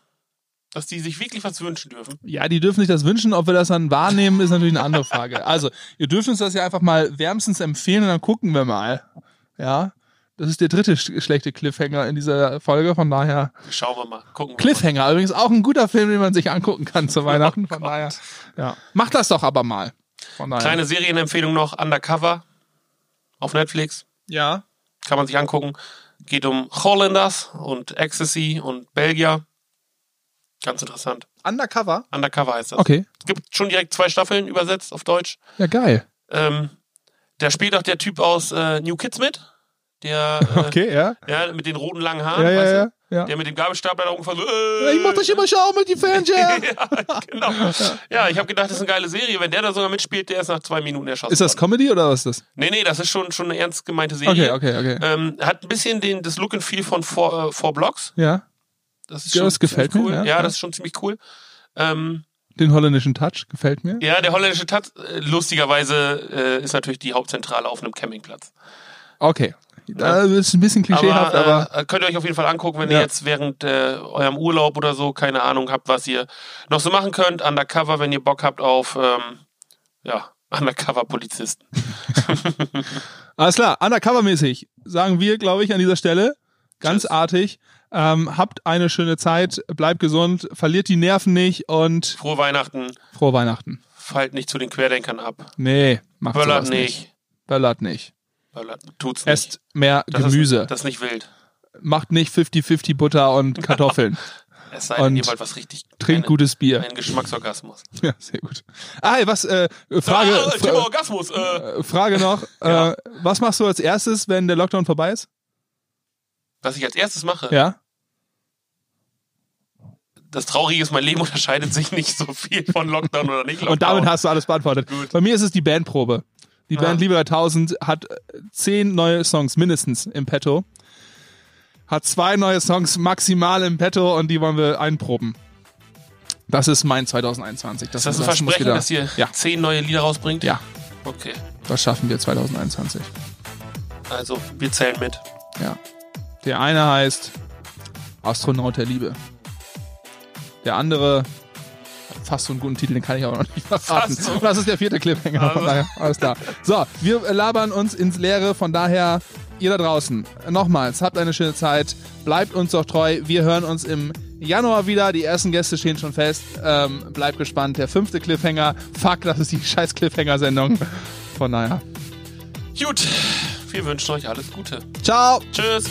Speaker 3: dass die sich wirklich was wünschen dürfen.
Speaker 2: Ja, die dürfen sich das wünschen. Ob wir das dann wahrnehmen, ist natürlich eine andere Frage. Also, ihr dürft uns das ja einfach mal wärmstens empfehlen und dann gucken wir mal. Ja, das ist der dritte sch schlechte Cliffhanger in dieser Folge. Von daher
Speaker 3: Schauen wir mal. Gucken wir
Speaker 2: Cliffhanger übrigens auch ein guter Film, den man sich angucken kann zu (laughs) Weihnachten. Von
Speaker 3: Gott.
Speaker 2: daher, ja, macht das doch aber mal. Von
Speaker 3: mal.
Speaker 2: daher.
Speaker 3: Kleine Serienempfehlung noch, Undercover auf Netflix.
Speaker 2: ja.
Speaker 3: Kann man sich angucken. Geht um Hollanders und Ecstasy und Belgier. Ganz interessant.
Speaker 2: Undercover.
Speaker 3: Undercover heißt das.
Speaker 2: Okay.
Speaker 3: Es gibt schon direkt zwei Staffeln übersetzt auf Deutsch.
Speaker 2: Ja, geil.
Speaker 3: Ähm, da spielt auch der Typ aus äh, New Kids mit. Der, (laughs) äh,
Speaker 2: Okay, ja.
Speaker 3: ja, mit den roten langen Haaren,
Speaker 2: Ja, ja,
Speaker 3: weißt
Speaker 2: ja.
Speaker 3: du?
Speaker 2: ja.
Speaker 3: Der mit dem Gabelstapler da ungefähr so. Äh,
Speaker 2: Ich mach das immer schau mit die Fernseher. (laughs)
Speaker 3: ja, genau. Ja, ich habe gedacht, das ist eine geile Serie. Wenn der da sogar mitspielt, der ist nach zwei Minuten erschossen.
Speaker 2: Ist das. Comedy oder was ist das?
Speaker 3: Nee, nee, das ist schon, schon eine ernst gemeinte
Speaker 2: Okay,
Speaker 3: Serie.
Speaker 2: okay, okay.
Speaker 3: Ähm, hat ein bisschen den, das Look and Feel von Four, äh, Four Blocks.
Speaker 2: Ja,
Speaker 3: Das ist
Speaker 2: Ja,
Speaker 3: schon
Speaker 2: das gefällt
Speaker 3: ziemlich
Speaker 2: mir,
Speaker 3: cool.
Speaker 2: ja.
Speaker 3: Ja, das ist schon ziemlich cool. Ähm,
Speaker 2: den holländischen Touch gefällt mir.
Speaker 3: ja, der holländische Tat, äh, lustigerweise äh, ist natürlich die Hauptzentrale auf einem Campingplatz.
Speaker 2: Okay. Da ist ein bisschen klischeehaft, aber,
Speaker 3: aber äh, könnt ihr euch auf jeden Fall angucken, wenn
Speaker 2: Ja.
Speaker 3: ihr jetzt während äh, eurem Urlaub oder so keine Ahnung habt, was ihr noch so machen könnt. Undercover, wenn ihr Bock habt auf ähm, ja, (laughs) Undercover-Polizisten. (laughs)
Speaker 2: alles klar, undercover-mäßig sagen wir, glaube ich, an dieser Stelle ganz
Speaker 3: Tschüss.
Speaker 2: artig. Ähm, habt eine schöne Zeit, bleibt gesund, verliert die Nerven nicht und
Speaker 3: Frohe Weihnachten,
Speaker 2: frohe Weihnachten.
Speaker 3: fallt nicht zu den Querdenkern ab.
Speaker 2: Nee, macht
Speaker 3: Böllert
Speaker 2: sowas
Speaker 3: nicht.
Speaker 2: Böllert nicht.
Speaker 3: Böllert, tut's nicht.
Speaker 2: Esst mehr
Speaker 3: Das
Speaker 2: Gemüse.
Speaker 3: Ist, das ist nicht wild.
Speaker 2: Macht nicht 50-50 Butter und (laughs) Kartoffeln.
Speaker 3: Es sei denn, ihr wollt was richtig.
Speaker 2: Trinkt gutes Bier.
Speaker 3: Einen Geschmacksorgasmus. (laughs)
Speaker 2: Ja, sehr gut. Ah, was, äh, Frage,
Speaker 3: Ah, Thema Orgasmus. Äh,
Speaker 2: äh, Frage noch. (laughs)
Speaker 3: Ja.
Speaker 2: Äh, was machst du als erstes, wenn der Lockdown vorbei ist?
Speaker 3: was ich als erstes mache.
Speaker 2: Ja?
Speaker 3: Das Traurige ist, mein Leben (laughs) unterscheidet sich nicht so viel von Lockdown oder nicht Lockdown.
Speaker 2: Und damit hast du alles beantwortet.
Speaker 3: Gut.
Speaker 2: Bei mir ist es die Bandprobe. Die Band
Speaker 3: Ah.
Speaker 2: Liebe 3000 hat äh, zehn neue Songs mindestens im Petto. Hat zwei neue Songs maximal im Petto und die wollen wir einproben. Das ist mein 2021.
Speaker 3: ist das ein
Speaker 2: muss
Speaker 3: Versprechen, dass ihr
Speaker 2: Ja.
Speaker 3: zehn neue Lieder rausbringt?
Speaker 2: Ja,
Speaker 3: Okay.
Speaker 2: das schaffen wir 2021.
Speaker 3: Also, wir zählen mit.
Speaker 2: Ja. Der eine heißt Astronaut der Liebe. Der andere hat fast so einen guten Titel, den kann ich aber noch nicht verraten.
Speaker 3: So.
Speaker 2: Das ist der vierte Cliffhanger. Von
Speaker 3: Also.
Speaker 2: daher, alles klar. So, wir labern uns ins Leere, von daher, ihr da draußen, nochmals, habt eine schöne Zeit, bleibt uns doch treu. Wir hören uns im Januar wieder. Die ersten Gäste stehen schon fest. Ähm, bleibt gespannt. Der fünfte Cliffhanger. Fuck, das ist die (laughs) scheiß Cliffhanger-Sendung. Von daher.
Speaker 3: Gut. Wir wünschen euch alles Gute.
Speaker 2: Ciao!
Speaker 3: Tschüss.